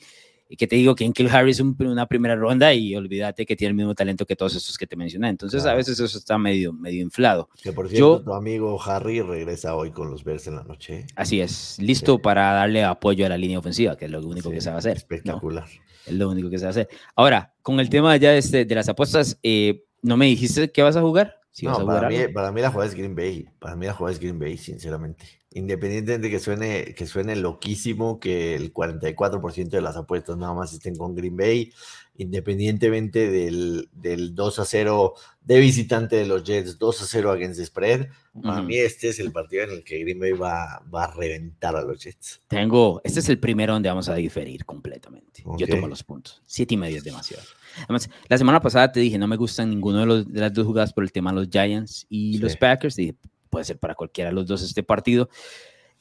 S2: Y que te digo que en Kill Harris una primera ronda y olvídate que tiene el mismo talento que todos estos que te mencioné. Entonces a veces eso está medio, medio inflado.
S3: Que por cierto, tu amigo Harry regresa hoy con los Bears en la noche.
S2: Así es, listo para darle apoyo a la línea ofensiva, que es lo único que se va a hacer.
S3: Espectacular.
S2: Es lo único que se va a hacer. Ahora, con el tema ya este, de las apuestas, eh, ¿no me dijiste que vas a jugar?
S3: no, para, mí, para, mí, la jugada es Green Bay. Para mí la jugada es Green Bay, sinceramente. Independientemente que suene, que suene loquísimo, que el 44% de las apuestas nada más estén con Green Bay, independientemente del, del 2 a 0 de visitante de los Jets, 2 a 0 against the spread, para mí este es el partido en el que Green Bay va, va, a reventar a los Jets.
S2: Tengo, este es el primero donde vamos a diferir completamente. Yo tomo los puntos. Siete y medio es demasiado. Además, la semana pasada te dije, no me gustan ninguno de, los, de las dos jugadas por el tema de los Giants y los Packers. Y puede ser para cualquiera de los dos este partido.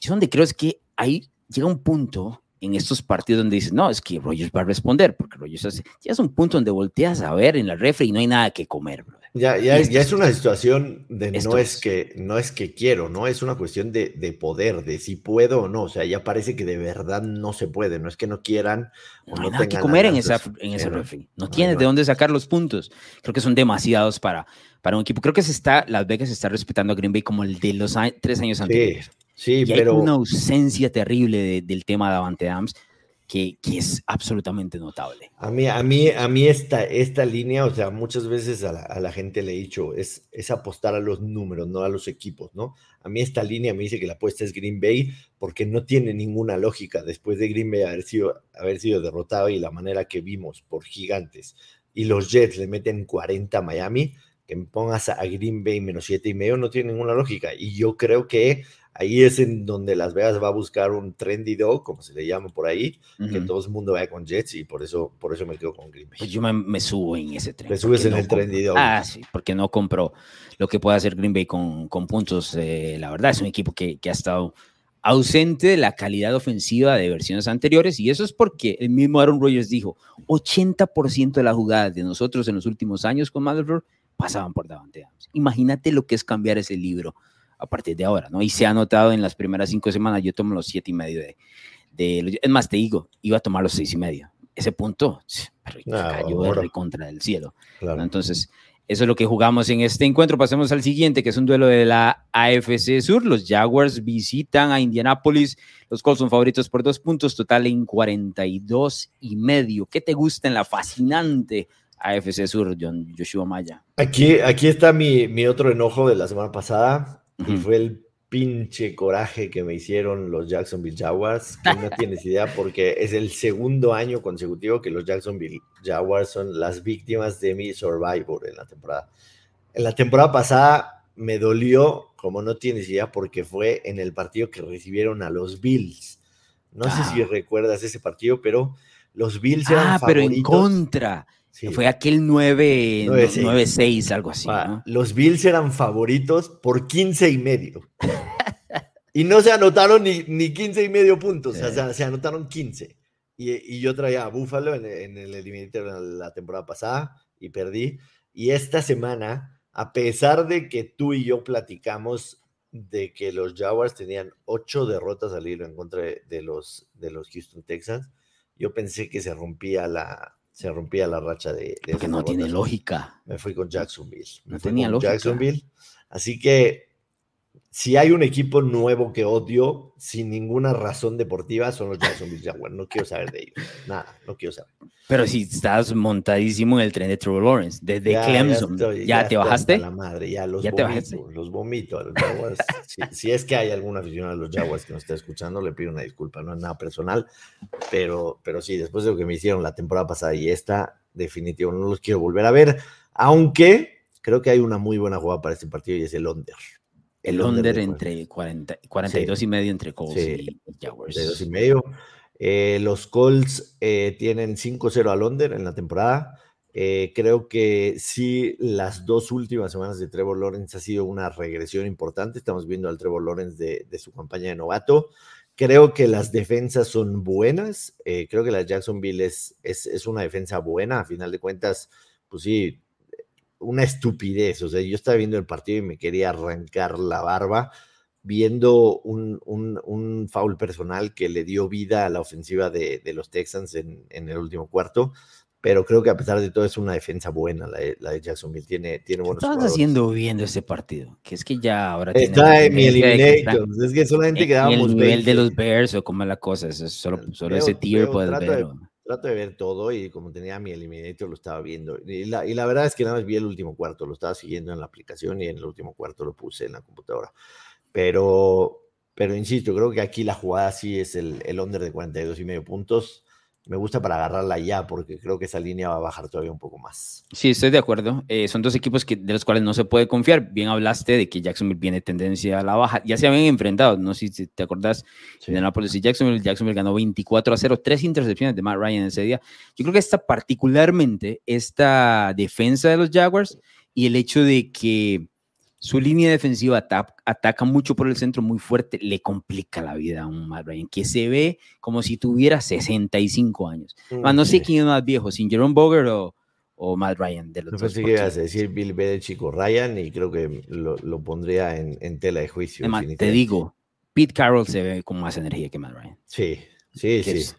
S2: Yo donde creo es que ahí llega un punto en estos partidos donde dices, no, es que Rogers va a responder, porque Rogers hace, ya es un punto donde volteas a ver en la refri y no hay nada que comer.
S3: Ya, ya, ya es una situación de no es, que no es que quiero, no es una cuestión de, de, poder, de si puedo o no. O sea, ya parece que de verdad no se puede. No es que no quieran
S2: o no, hay nada que comer en, esa, en ese refri. No, tienes de dónde sacar los puntos. Creo que son demasiados para, para un equipo. Creo que se está, Las Vegas está respetando a Green Bay como el de los tres años anteriores.
S3: Sí, pero.
S2: Hay una ausencia terrible del tema de Avante Adams que, que, es absolutamente notable.
S3: A mí, a mí, a mí esta, esta línea, o sea, muchas veces a la, a la, gente le he dicho, es, es apostar a los números, no a los equipos, ¿no? A mí esta línea me dice que la apuesta es Green Bay porque no tiene ninguna lógica después de Green Bay haber sido, haber sido derrotado y la manera que vimos por gigantes y los Jets le meten 40 a Miami, que me pongas a Green Bay menos siete y medio no tiene ninguna lógica. Y yo creo que ahí es en donde Las Vegas va a buscar un trendy dog, como se le llama por ahí, que todo el mundo vaya con Jets y por eso, por eso me quedo con Green Bay.
S2: Pues yo me, subo en ese tren.
S3: Me subes en el trendy dog.
S2: Ah, sí, porque no compro lo que puede hacer Green Bay con, con puntos. Eh, la verdad, es un equipo que, que ha estado ausente de la calidad ofensiva de versiones anteriores y eso es porque el mismo Aaron Rodgers dijo 80% de las jugadas de nosotros en los últimos años con Madrid pasaban por Davante Adams. Imagínate lo que es cambiar ese libro a partir de ahora, ¿no? Y se ha notado en las primeras cinco semanas, yo tomo los siete y medio de, de es más, te digo, iba a tomar los seis y medio. Ese punto, pero ah, cayó de contra del cielo. Entonces, eso es lo que jugamos en este encuentro. Pasemos al siguiente, que es un duelo de la AFC Sur. Los Jaguars visitan a Indianapolis. Los Colts son favoritos por dos puntos, total en 42 y medio. ¿Qué te gusta en la fascinante AFC Sur, John Joshua Maya.
S3: Aquí, aquí está mi, mi otro enojo de la semana pasada y fue el pinche coraje que me hicieron los Jacksonville Jaguars, que no tienes idea porque es el segundo año consecutivo que los Jacksonville Jaguars son las víctimas de mi Survivor en la temporada. En la temporada pasada me dolió, como no tienes idea, porque fue en el partido que recibieron a los Bills. No sé si ah. recuerdas ese partido, pero los Bills eran ah, pero en
S2: contra. Fue aquel 9-6, algo así.
S3: Los Bills eran favoritos por 15 y medio. y no se anotaron ni, ni 15 y medio puntos, o sea, se anotaron 15. Y, y yo traía a Buffalo en, en el Eliminator la temporada pasada y perdí. Y esta semana, a pesar de que tú y yo platicamos de que los Jaguars tenían ocho derrotas al hilo en contra de los, de los Houston Texans, yo pensé que se rompía la, se rompía la racha de... de
S2: Porque no tiene lógica.
S3: Me fui con Jacksonville.
S2: no tenía lógica.
S3: Jacksonville. Así que si hay un equipo nuevo que odio sin ninguna razón deportiva, son los Jacksonville Jaguars. No quiero saber de ellos. Nada, no quiero saber.
S2: Pero si estás montadísimo en el tren de Trevor Lawrence, desde Clemson, ¿ya, te bajaste?
S3: La madre, ya los vomito, los vomito a los Jaguars. si, es que hay algún aficionado a los Jaguars que nos está escuchando, le pido una disculpa, no es nada personal, pero, pero sí, después de lo que me hicieron la temporada pasada y esta, definitivo, no los quiero volver a ver, aunque creo que hay una muy buena jugada para este partido y es el under.
S2: El, under, entre 40, 42 y medio entre Colts y Jaguars. 42
S3: y medio. Eh, los Colts eh, tienen 5-0 al under en la temporada. Eh, creo que sí, las dos últimas semanas de Trevor Lawrence ha sido una regresión importante. Estamos viendo al Trevor Lawrence de, su campaña de novato. Creo que las defensas son buenas. creo que la Jacksonville es, es, es, una defensa buena. A final de cuentas, pues sí, una estupidez. O sea, yo estaba viendo el partido y me quería arrancar la barba viendo un, un, foul personal que le dio vida a la ofensiva de, los Texans en, el último cuarto. Pero creo que a pesar de todo es una defensa buena la de, Jacksonville. Tiene, tiene buenos
S2: ¿Qué estás haciendo viendo ese partido? Que es que ya ahora
S3: Está en mi eliminator. Es que solamente quedábamos
S2: el nivel de los Bears o como la cosa. Es solo, solo ese tier puedes ver.
S3: Trato de ver todo y como tenía mi eliminator lo estaba viendo. Y la, y la verdad es que nada más vi el último cuarto. Lo estaba siguiendo en la aplicación y en el último cuarto lo puse en la computadora. Pero, pero insisto, creo que aquí la jugada sí es el, el under de 42 y medio puntos me gusta para agarrarla ya, porque creo que esa línea va a bajar todavía un poco más.
S2: Sí, estoy de acuerdo. Eh, son dos equipos que, de los cuales no se puede confiar. Bien hablaste de que Jacksonville viene tendencia a la baja. Ya se habían enfrentado, no sé si te acordás, sí. de Nápoles y Jacksonville. Jacksonville ganó 24 a 0, tres intercepciones de Matt Ryan ese día. Yo creo que esta particularmente, esta defensa de los Jaguars y el hecho de que su línea defensiva ataca mucho por el centro muy fuerte, le complica la vida a un Matt Ryan, que se ve como si tuviera 65 años. Mm, no sé quién es más viejo, sin Jerome Boger o, o Matt Ryan.
S3: De los no pensé que ibas a decir Bill Belichick o Ryan y creo que lo, lo pondría en, en, tela de juicio.
S2: Además, te digo, Pete Carroll se ve con más energía que Matt Ryan.
S3: Sí, sí, sí.
S2: Es,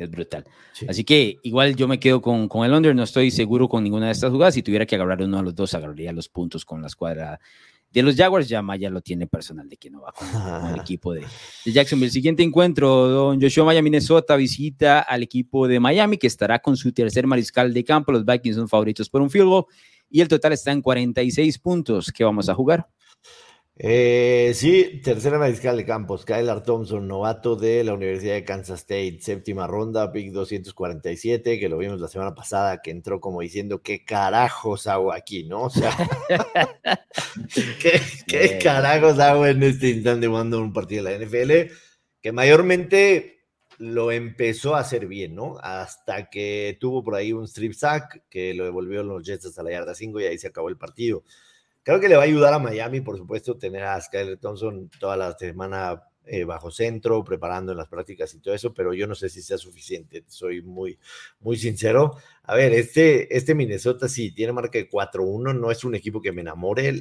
S2: que es brutal. Sí. Así que igual yo me quedo con, con el under, no estoy seguro con ninguna de estas jugadas. Si tuviera que agarrar uno de los dos, agarraría los puntos con la escuadra de los Jaguars. Ya Maya lo tiene personal de que no va con, con el equipo de, de, Jacksonville. Siguiente encuentro, don Joshua Maya, Minnesota, visita al equipo de Miami, que estará con su tercer mariscal de campo. Los Vikings son favoritos por un field goal y el total está en 46 puntos. ¿Qué vamos a jugar?
S3: Eh, sí, tercera mariscal de campos, Kyler Thompson, novato de la Universidad de Kansas State, séptima ronda, pick 247, que lo vimos la semana pasada, que entró como diciendo, ¿qué carajos hago aquí, no? O sea, ¿qué, ¿qué, carajos hago en este instante jugando un partido de la NFL? Que mayormente lo empezó a hacer bien, ¿no? Hasta que tuvo por ahí un strip sack que lo devolvió los Jets hasta la yarda 5 y ahí se acabó el partido. Creo que le va a ayudar a Miami, por supuesto, tener a Skyler Thompson toda la semana eh, bajo centro, preparando en las prácticas y todo eso, pero yo no sé si sea suficiente, soy muy, muy sincero. A ver, este, este Minnesota sí tiene marca de 4-1, no es un equipo que me enamore,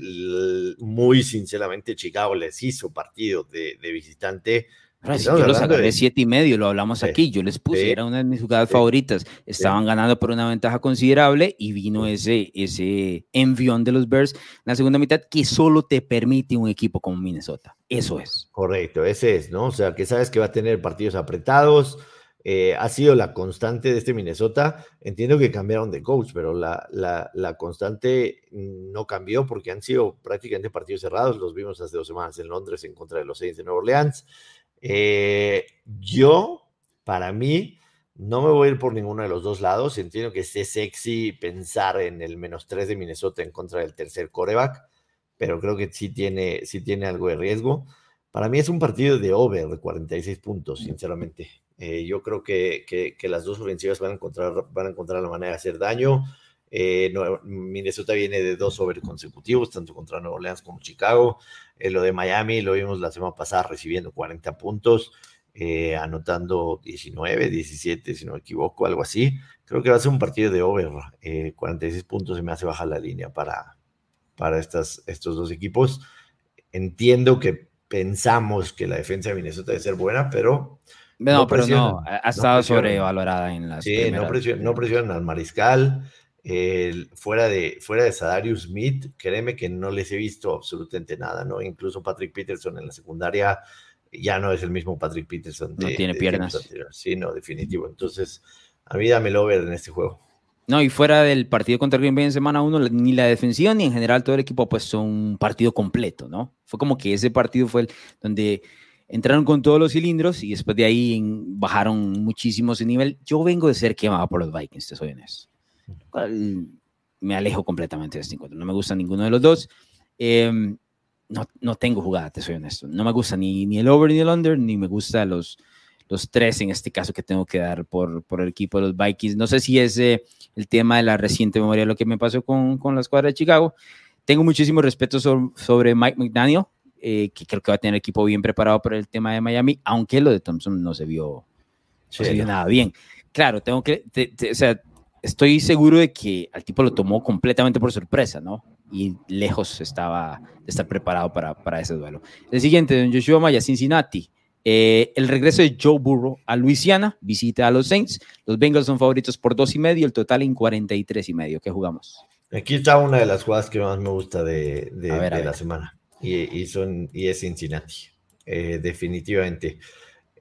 S3: muy sinceramente Chicago les hizo partido de, de visitante,
S2: Ahora, si yo los agarré de siete y medio, lo hablamos sí, aquí, yo les puse, sí, era una de mis jugadas sí, favoritas, estaban ganando por una ventaja considerable y vino ese, ese envión de los Bears en la segunda mitad que solo te permite un equipo como Minnesota, eso es.
S3: Correcto, ese es, ¿no? O sea, que sabes que va a tener partidos apretados, eh, ha sido la constante de este Minnesota, entiendo que cambiaron de coach, pero la, la, la constante no cambió porque han sido prácticamente partidos cerrados, los vimos hace dos semanas en Londres en contra de los Saints de Nueva Orleans, eh, yo, para mí, no me voy a ir por ninguno de los dos lados. Entiendo que esté sexy pensar en el menos 3 de Minnesota en contra del tercer coreback, pero creo que sí tiene, sí tiene algo de riesgo. Para mí es un partido de over de 46 puntos, sinceramente. Eh, yo creo que, que, que, las dos ofensivas van a encontrar, van a encontrar la manera de hacer daño. Eh, Minnesota viene de dos over consecutivos, tanto contra Nueva Orleans como Chicago. Eh, lo de Miami lo vimos la semana pasada recibiendo 40 puntos, eh, anotando 19, 17, si no me equivoco, algo así. Creo que va a ser un partido de over. 46 puntos se me hace bajar la línea para, para estas, estos dos equipos. Entiendo que pensamos que la defensa de Minnesota debe ser buena, pero...
S2: No, no pero no, ha estado no sobrevalorada en las
S3: Sí, no presionan, no presionan al mariscal. El, fuera, de, fuera de Sadarius Smith, créeme que no les he visto absolutamente nada, ¿no? Incluso Patrick Peterson en la secundaria ya no es el mismo Patrick Peterson.
S2: De, no tiene de piernas.
S3: Sí, no, definitivo. Entonces, a mí dame el over en este juego.
S2: No, y fuera del partido contra Green Bay en semana 1, ni la defensiva ni en general todo el equipo pues son un partido completo, ¿no? Fue como que ese partido fue el donde entraron con todos los cilindros y después de ahí bajaron muchísimo ese nivel. Yo vengo de ser quemado por los Vikings, te soy honesto me alejo completamente de este encuentro. No me gusta ninguno de los dos. Eh, no, no, tengo jugada, te soy honesto. No me gusta ni, ni el over ni el under, ni me gusta los, los tres en este caso que tengo que dar por, por el equipo de los Vikings. No sé si es eh, el tema de la reciente memoria lo que me pasó con, con la escuadra de Chicago. Tengo muchísimo respeto sobre, sobre Mike McDaniel, eh, que creo que va a tener equipo bien preparado para el tema de Miami, aunque lo de Thompson no se vio, sí, no se vio nada bien. Claro, tengo que, te, te, o sea, estoy seguro de que al tipo lo tomó completamente por sorpresa, ¿no? Y lejos estaba de estar preparado para, para ese duelo. El siguiente, don Joshua Maya, Cincinnati. Eh, el regreso de Joe Burrow a Luisiana, visita a los Saints. Los Bengals son favoritos por dos y medio, el total en 43 y medio. ¿Qué jugamos?
S3: Aquí está una de las jugadas que más me gusta de, de, ver, de la semana y, y, son, y es Cincinnati, eh, definitivamente.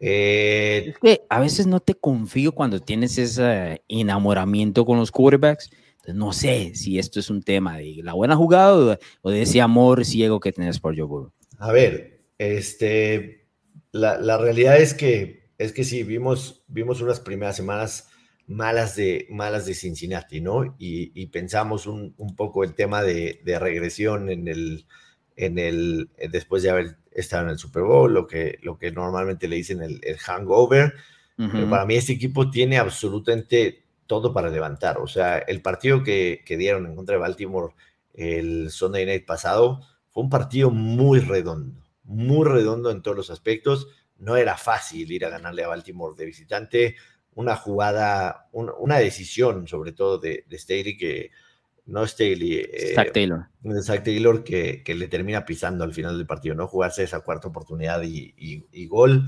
S3: Eh,
S2: es que a veces no te confío cuando tienes ese enamoramiento con los quarterbacks. Entonces, no sé si esto es un tema de la buena jugada o de, de ese amor ciego que tienes por Joe Burrow.
S3: A ver, este, la, realidad es que, es que sí, vimos, vimos unas primeras semanas malas de, malas de Cincinnati, ¿no? Y, pensamos un, poco el tema de, regresión en el, en el, después de haber estado en el Super Bowl, lo que, lo que normalmente le dicen el, hangover. Pero para mí este equipo tiene absolutamente todo para levantar. O sea, el partido que, que dieron en contra de Baltimore el Sunday Night pasado fue un partido muy redondo, muy redondo en todos los aspectos. No era fácil ir a ganarle a Baltimore de visitante. Una jugada, una decisión sobre todo de, de Staley que no Staley.
S2: Eh, Zach Taylor.
S3: Zach Taylor que, que, le termina pisando al final del partido, ¿no? Jugarse esa cuarta oportunidad y, y, gol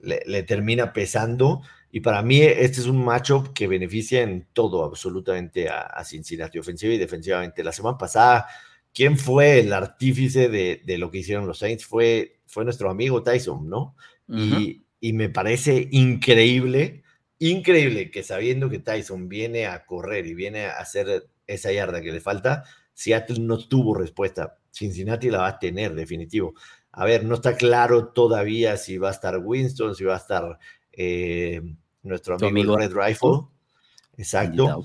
S3: le, le, termina pesando. Y para mí este es un matchup que beneficia en todo absolutamente a, a Cincinnati, ofensiva y defensivamente. La semana pasada ¿Quién fue el artífice de, lo que hicieron los Saints? Fue, fue nuestro amigo Tyson, ¿no? y, me parece increíble, increíble que sabiendo que Tyson viene a correr y viene a hacer esa yarda que le falta, Seattle no tuvo respuesta. Cincinnati la va a tener, definitivo. A ver, no está claro todavía si va a estar Winston, si va a estar eh, nuestro amigo, Red Rifle. Exacto.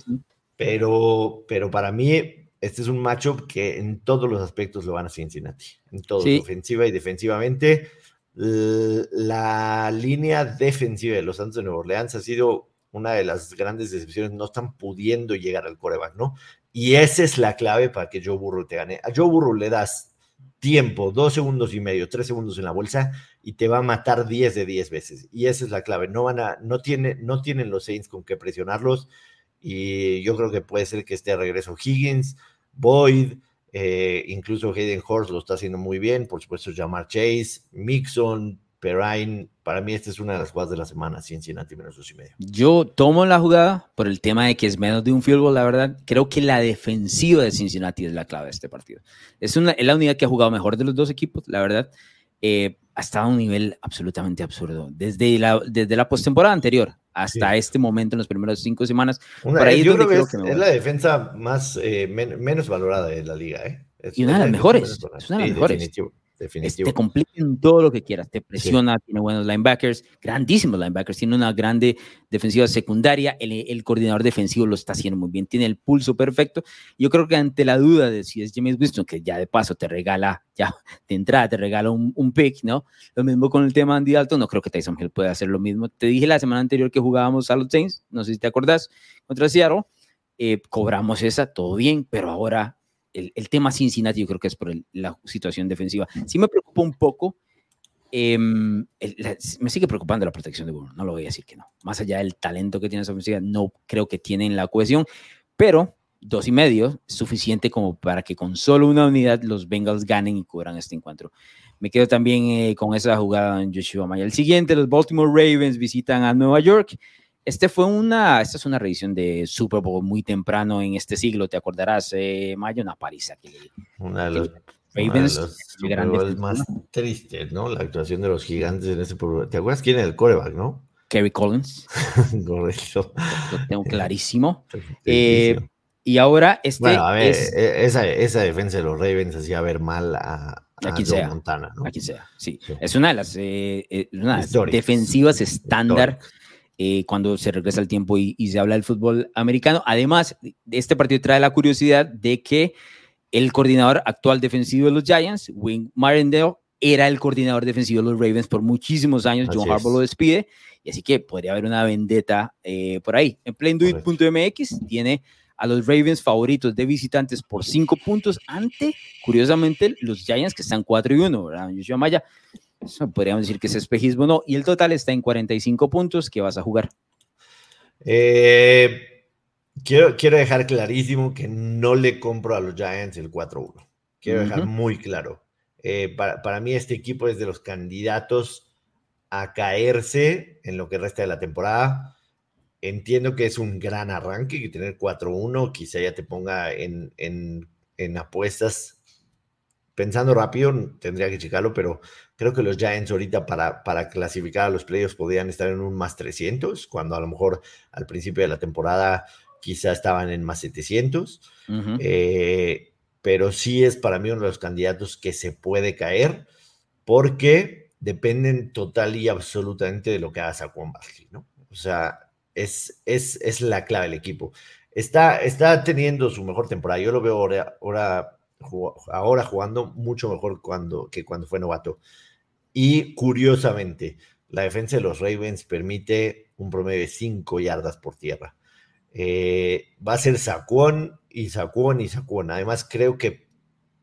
S3: Pero, pero para mí este es un matchup que en todos los aspectos lo van a Cincinnati, en todo, ofensiva y defensivamente. La línea defensiva de los Santos de Nueva Orleans ha sido una de las grandes decepciones, no están pudiendo llegar al coreback, ¿no? Y esa es la clave para que Joe Burrow te gane. A Joe Burrow le das tiempo, dos segundos y medio, tres segundos en la bolsa y te va a matar 10 de 10 veces. Y esa es la clave. No van a, no, tiene, no tienen los Saints con qué presionarlos y yo creo que puede ser que esté a regreso Higgins, Boyd, eh, incluso Hayden Horst lo está haciendo muy bien, por supuesto Jamar Chase, Mixon, Perrine, para mí esta es una de las jugadas de la semana, Cincinnati menos dos y medio.
S2: Yo tomo la jugada por el tema de que es menos de un field goal, la verdad. Creo que la defensiva de Cincinnati es la clave de este partido. Es, una, es la unidad que ha jugado mejor de los dos equipos, la verdad. Eh, ha estado a un nivel absolutamente absurdo. Desde la, desde la postemporada anterior hasta este momento, en las primeras cinco semanas.
S3: por ahí yo creo que, es, la defensa más eh, menos valorada de la liga. ¿eh?
S2: y una de las mejores. Es una de las mejores. Definitivo. Te complica en todo lo que quieras, te presiona, tiene buenos linebackers, grandísimos linebackers, tiene una grande defensiva secundaria, el, coordinador defensivo lo está haciendo muy bien, tiene el pulso perfecto. Yo creo que ante la duda de si es James Winston, que ya de paso te regala, ya de entrada te regala un, un pick, ¿no? Lo mismo con el tema Andy Dalton, no creo que Tyson Hill pueda hacer lo mismo. Te dije la semana anterior que jugábamos a los Saints, no sé si te acordás, contra Seattle, eh, cobramos esa, todo bien, pero ahora el, tema Cincinnati yo creo que es por la situación defensiva. Sí me preocupa un poco. Em, me sigue preocupando la protección de Burrow, no lo voy a decir que no. Más allá del talento que tiene esa ofensiva, no creo que tienen la cohesión, pero dos y medio es suficiente como para que con solo una unidad los Bengals ganen y cubran este encuentro. Me quedo también eh, con esa jugada en Joshua Maya. El siguiente, los Baltimore Ravens visitan a Nueva York. Este fue una, esta es una revisión de Super Bowl muy temprano en este siglo, te acordarás, eh, Mayo, una paliza que
S3: Una de los, Ravens, más tristes, ¿no? La actuación de los gigantes en ese. ¿Te acuerdas quién es el coreback, no?
S2: Kerry Collins.
S3: Correcto.
S2: Lo tengo clarísimo. Eh, y ahora este
S3: bueno, a ver, e, esa, esa, defensa de los Ravens hacía ver mal a, a,
S2: quien sea, Montana, ¿no? A quien sea, sí. Es una de las, eh, eh defensivas estándar eh, cuando se regresa el tiempo y, se habla del fútbol americano. Además, este partido trae la curiosidad de que el coordinador actual defensivo de los Giants, Wing Martindale, era el coordinador defensivo de los Ravens por muchísimos años. John Harbaugh lo despide. Y así que podría haber una vendetta eh, por ahí. En PlayDuit.mx tiene a los Ravens favoritos de visitantes por cinco puntos ante, curiosamente, los Giants que están 4 y 1, ¿verdad? Yoshua Maya podríamos decir que es espejismo, no. Y el total está en 45 puntos. ¿Qué vas a jugar?
S3: Eh, quiero, quiero dejar clarísimo que no le compro a los Giants el 4-1. Quiero dejar muy claro. Eh, para, mí este equipo es de los candidatos a caerse en lo que resta de la temporada. Entiendo que es un gran arranque que tener 4-1 quizá ya te ponga en, en, en apuestas pensando rápido, tendría que checarlo, pero creo que los Giants ahorita para, para clasificar a los playoffs podrían estar en un más 300, cuando a lo mejor al principio de la temporada quizá estaban en más 700. Eh, pero sí es para mí uno de los candidatos que se puede caer, porque dependen total y absolutamente de lo que haga Saquon Barkley, ¿no? O sea, es, es, es la clave del equipo. Está, está teniendo su mejor temporada. Yo lo veo ahora, ahora, ahora jugando mucho mejor cuando, que cuando fue novato. Y curiosamente, la defensa de los Ravens permite un promedio de 5 yardas por tierra. Eh, va a ser Saquon y Saquon y Saquon. Además, creo que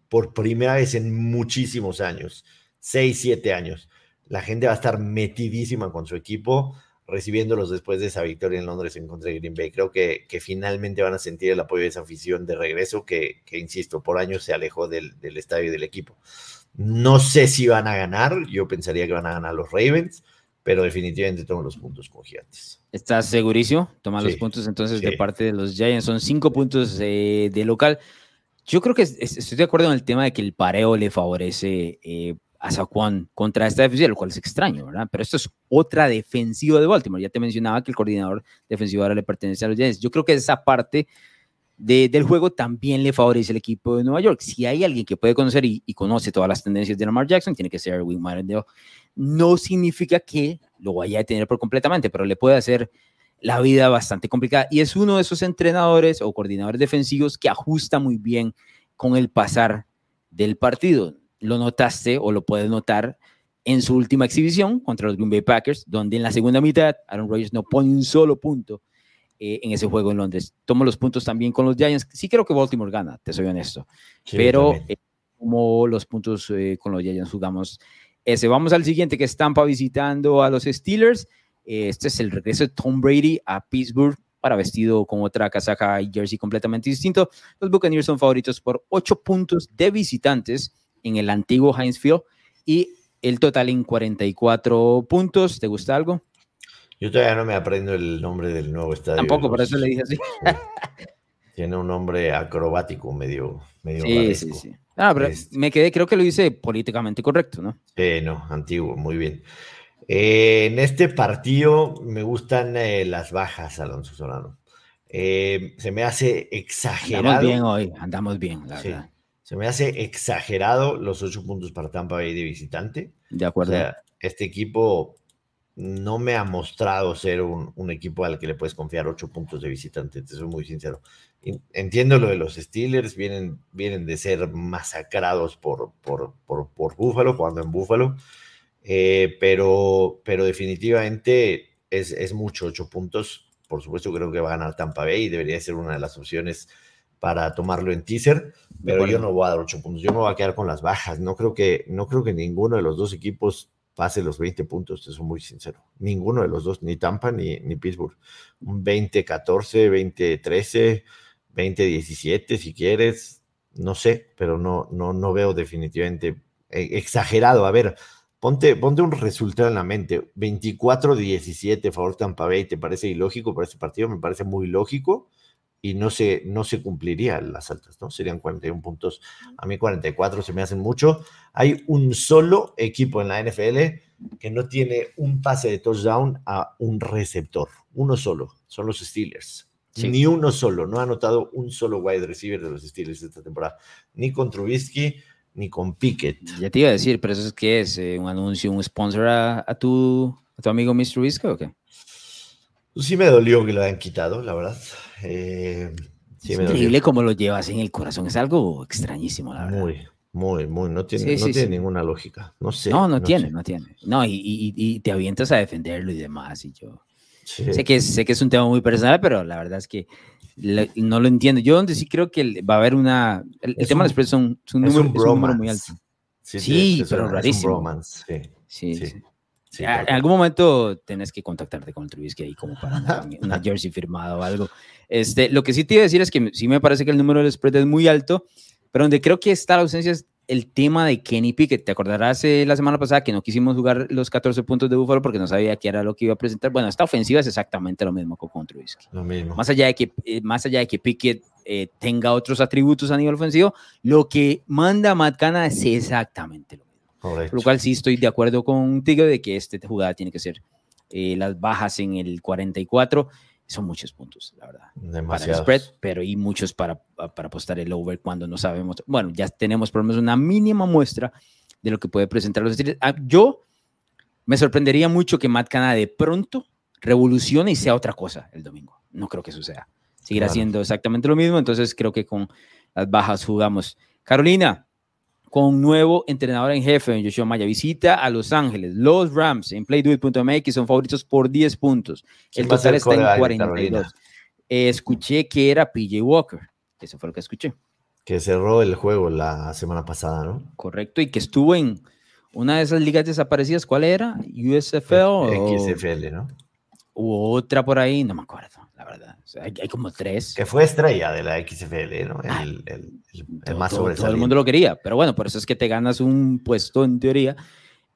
S3: por primera vez en muchísimos años, 6, 7 años, la gente va a estar metidísima con su equipo, recibiéndolos después de esa victoria en Londres en contra de Green Bay. Creo que, que finalmente van a sentir el apoyo de esa afición de regreso que, que insisto, por años se alejó del, del estadio y del equipo. No sé si van a ganar, yo pensaría que van a ganar los Ravens, pero definitivamente toman los puntos con Gigantes.
S2: ¿Estás segurísimo? Toma los puntos entonces de parte de los Giants. Son cinco puntos eh, de local. Yo creo que estoy de acuerdo en el tema de que el pareo le favorece eh, a Saquon contra esta defensiva, lo cual es extraño, ¿verdad? Pero esto es otra defensiva de Baltimore. Ya te mencionaba que el coordinador defensivo ahora le pertenece a los Giants. Yo creo que esa parte del juego también le favorece al equipo de Nueva York. Si hay alguien que puede conocer y, conoce todas las tendencias de Lamar Jackson, tiene que ser Erwin Martindale. No significa que lo vaya a tener por completamente, pero le puede hacer la vida bastante complicada. Y es uno de esos entrenadores o coordinadores defensivos que ajusta muy bien con el pasar del partido. Lo notaste o lo puedes notar en su última exhibición contra los Green Bay Packers, donde en la segunda mitad Aaron Rodgers no pone un solo punto eh, en ese juego en Londres. Tomo los puntos también con los Giants. Sí creo que Baltimore gana, te soy honesto. pero eh, como los puntos eh, con los Giants jugamos ese. Vamos al siguiente que es Tampa visitando a los Steelers. Este es el regreso de Tom Brady a Pittsburgh para vestido con otra casaca y jersey completamente distinto. Los Buccaneers son favoritos por 8 puntos de visitantes en el antiguo Heinz Field y el total en 44 puntos. ¿Te gusta algo?
S3: Yo todavía no me aprendo el nombre del nuevo estadio.
S2: Tampoco, por eso le dije así.
S3: Tiene un nombre acrobático, medio, medio sí, sí, sí.
S2: Ah, pero este me quedé, creo que lo hice políticamente correcto, ¿no?
S3: Eh, no, antiguo, muy bien. Eh, en este partido me gustan eh, las bajas, Alonso Solano. Eh, se me hace exagerado.
S2: Andamos bien hoy, andamos bien, la verdad.
S3: Se me hace exagerado los ocho puntos para Tampa Bay de visitante.
S2: De acuerdo. O sea,
S3: este equipo no me ha mostrado ser un, equipo al que le puedes confiar ocho puntos de visitante, te soy muy sincero. Entiendo lo de los Steelers, vienen, vienen de ser masacrados por, por, por, por Búfalo, jugando en Búfalo, eh, pero, pero definitivamente es, es mucho, ocho puntos. Por supuesto, creo que va a ganar Tampa Bay y debería ser una de las opciones para tomarlo en teaser, pero yo no voy a dar ocho puntos, yo me voy a quedar con las bajas. No creo que, no creo que ninguno de los dos equipos pase los 20 puntos, te soy muy sincero. Ninguno de los dos, ni Tampa ni, ni Pittsburgh. Un 20-14, 20-13, 20-17 si quieres, no sé, pero no, no, no veo definitivamente eh, exagerado. A ver, ponte, ponte un resultado en la mente. 24-17 favor Tampa Bay, ¿te parece ilógico para este partido? Me parece muy lógico y no se, no se cumpliría las altas, ¿no? Serían 41 puntos. A mí 44 se me hacen mucho. Hay un solo equipo en la NFL que no tiene un pase de touchdown a un receptor. Uno solo. Son los Steelers. Ni uno solo. No ha anotado un solo wide receiver de los Steelers esta temporada. Ni con Trubisky, ni con Pickett.
S2: Ya te iba a decir, pero eso es que es eh, un anuncio, un sponsor a, tu, a tu amigo Mr. Trubisky o qué?
S3: Pues sí me dolió que lo hayan quitado, la verdad. Eh,
S2: es increíble cómo lo llevas en el corazón. Es algo extrañísimo, la verdad.
S3: Muy, muy, muy. No tiene, no tiene ninguna lógica. No sé.
S2: No, no, tiene, no tiene. No, y, y, te avientas a defenderlo y demás. Y yo sé, que, sé que es un tema muy personal, pero la verdad es que no lo entiendo. Yo donde sí creo que va a haber una... El, tema de los precios son, un, número, muy alto. Sí, pero rarísimo. sí, sí en algún momento tenés que contactarte con Trubisky ahí como para una, jersey firmada o algo. Este, lo que sí te iba a decir es que sí me parece que el número del spread es muy alto, pero donde creo que está la ausencia es el tema de Kenny Pickett. Te acordarás eh, la semana pasada que no quisimos jugar los 14 puntos de Buffalo porque no sabía qué era lo que iba a presentar. Bueno, esta ofensiva es exactamente lo mismo con Trubisky.
S3: Lo mismo.
S2: Más allá de que, eh, más allá de que Pickett eh, tenga otros atributos a nivel ofensivo, lo que manda Matt Canada es exactamente lo por lo cual sí estoy de acuerdo contigo de que esta jugada tiene que ser eh, las bajas en el 44. Son muchos puntos, la verdad. Para el spread, pero y muchos para, para apostar el over cuando no sabemos. Bueno, ya tenemos por lo menos una mínima muestra de lo que puede presentar los Steelers. Ah, yo Me sorprendería mucho que Matt Canada de pronto revolucione y sea otra cosa el domingo. No creo que suceda. Seguirá siendo exactamente lo mismo, entonces creo que con las bajas jugamos. Carolina, con nuevo entrenador en jefe, Joshua Maya, visita a Los Ángeles. Los Rams en playduit.mx son favoritos por 10 puntos. El total está en 42. escuché que era PJ Walker. Eso fue lo que escuché.
S3: Que cerró el juego la semana pasada, ¿no?
S2: Correcto, y que estuvo en una de esas ligas desaparecidas. ¿Cuál era? ¿USFL?
S3: XFL, ¿no?
S2: U otra por ahí, no me acuerdo, verdad. hay, como tres.
S3: Que fue estrella de la XFL, ¿no? El,
S2: más todo, todo, el mundo lo quería, pero bueno, por eso es que te ganas un puesto en teoría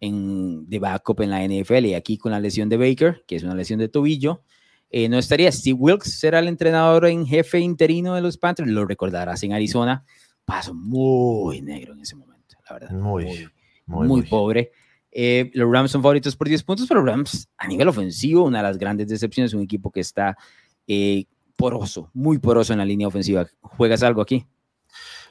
S2: en, de backup en la NFL. Y aquí con la lesión de Baker, que es una lesión de tobillo, eh, no estaría. Steve Wilkes será el entrenador en jefe interino de los Panthers, lo recordarás en Arizona. Paso muy negro en ese momento, la verdad.
S3: Muy,
S2: muy, muy, pobre. Eh, los Rams son favoritos por 10 puntos, pero Rams a nivel ofensivo, una de las grandes decepciones, un equipo que está eh, poroso, muy poroso en la línea ofensiva. ¿Juegas algo aquí?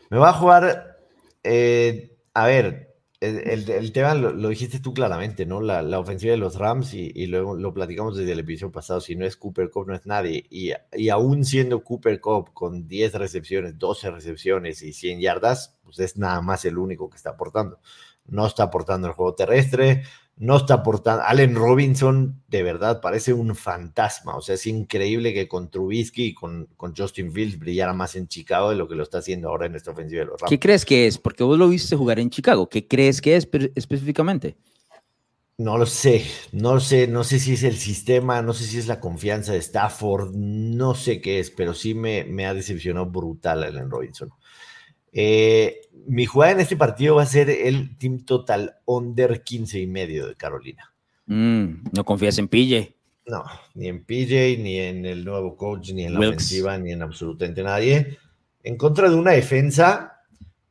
S3: Me va a jugar, a ver, el, tema lo, dijiste tú claramente, ¿no? La, ofensiva de los Rams y, luego lo platicamos desde el episodio pasado, si no es Cooper Cup no es nadie. Y, y aún siendo Cooper Cup con 10 recepciones, 12 recepciones y 100 yardas, pues es nada más el único que está aportando. No está aportando el juego terrestre, no está aportando. Allen Robinson, de verdad, parece un fantasma. O sea, es increíble que con Trubisky y con, con, Justin Fields brillara más en Chicago de lo que lo está haciendo ahora en esta ofensiva de los Rams.
S2: ¿Qué crees que es? Porque vos lo viste jugar en Chicago. ¿Qué crees que es específicamente?
S3: No lo sé, no lo sé, no sé si es el sistema, no sé si es la confianza de Stafford, no sé qué es, pero sí me, me ha decepcionado brutal Allen Robinson. Eh, mi jugada en este partido va a ser el team total under 15 y medio de Carolina.
S2: Mm, no confías en PJ.
S3: No, ni en PJ, ni en el nuevo coach, ni en la ofensiva, ni en absolutamente nadie. En contra de una defensa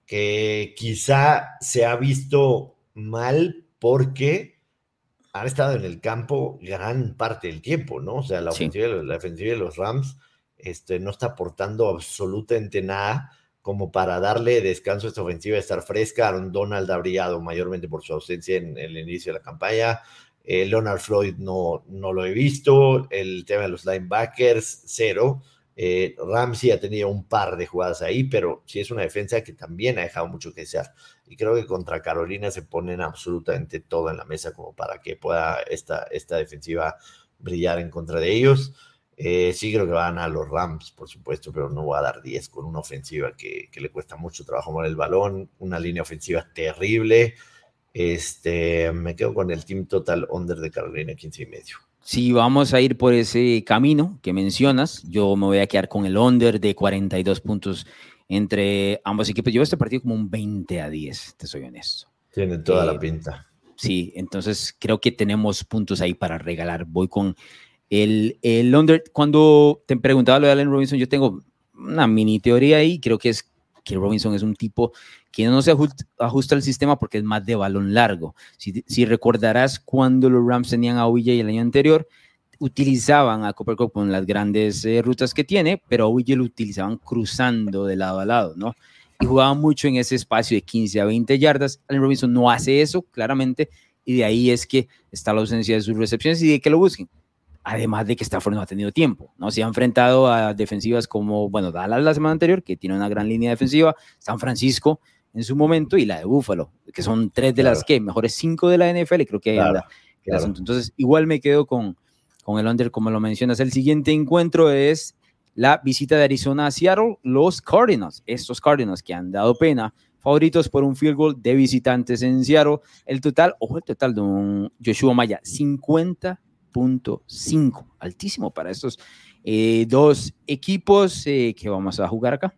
S3: que quizá se ha visto mal porque han estado en el campo gran parte del tiempo, ¿no? O sea, la, ofensiva, la ofensiva de los Rams este, no está aportando absolutamente nada como para darle descanso a esta ofensiva, estar fresca. Aaron Donald ha brillado mayormente por su ausencia en, el inicio de la campaña. Eh, Leonard Floyd no, no lo he visto. El tema de los linebackers, cero. Eh, Ramsey ha tenido un par de jugadas ahí, pero sí es una defensa que también ha dejado mucho que desear. Y creo que contra Carolina se ponen absolutamente todo en la mesa como para que pueda esta, esta defensiva brillar en contra de ellos. Eh, sí creo que van a los Rams, por supuesto, pero no voy a dar 10 con una ofensiva que, le cuesta mucho trabajo mover el balón, una línea ofensiva terrible. Este, me quedo con el team total under de Carolina 15 y medio.
S2: Si vamos a ir por ese camino que mencionas, yo me voy a quedar con el under de 42 puntos entre ambos equipos. Yo este partido como un 20 a 10, te soy honesto.
S3: Tiene toda la eh, pinta.
S2: Sí, entonces creo que tenemos puntos ahí para regalar. Voy con el, el under, cuando te preguntaba lo de Allen Robinson, yo tengo una mini teoría ahí, creo que es que Robinson es un tipo que no se ajusta, al sistema porque es más de balón largo. Si, recordarás cuando los Rams tenían a OBJ el año anterior, utilizaban a Cooper Cup con las grandes eh, rutas que tiene, pero a OBJ lo utilizaban cruzando de lado a lado, ¿no? Y jugaban mucho en ese espacio de 15 a 20 yardas. Allen Robinson no hace eso, claramente, y de ahí es que está la ausencia de sus recepciones y de que lo busquen además de que Stafford no ha tenido tiempo, ¿no? Se ha enfrentado a defensivas como, bueno, Dallas la semana anterior, que tiene una gran línea defensiva, San Francisco en su momento y la de Buffalo, que son tres de las que mejores cinco de la NFL, creo que hay Entonces, igual me quedo con, con el under, como lo mencionas. El siguiente encuentro es la visita de Arizona a Seattle, los Cardinals, estos Cardinals que han dado pena, favoritos por un field goal de visitantes en Seattle. El total, ojo, el total de un Joshua Maya, 50 5 altísimo para estos eh, dos equipos eh, que vamos a jugar acá.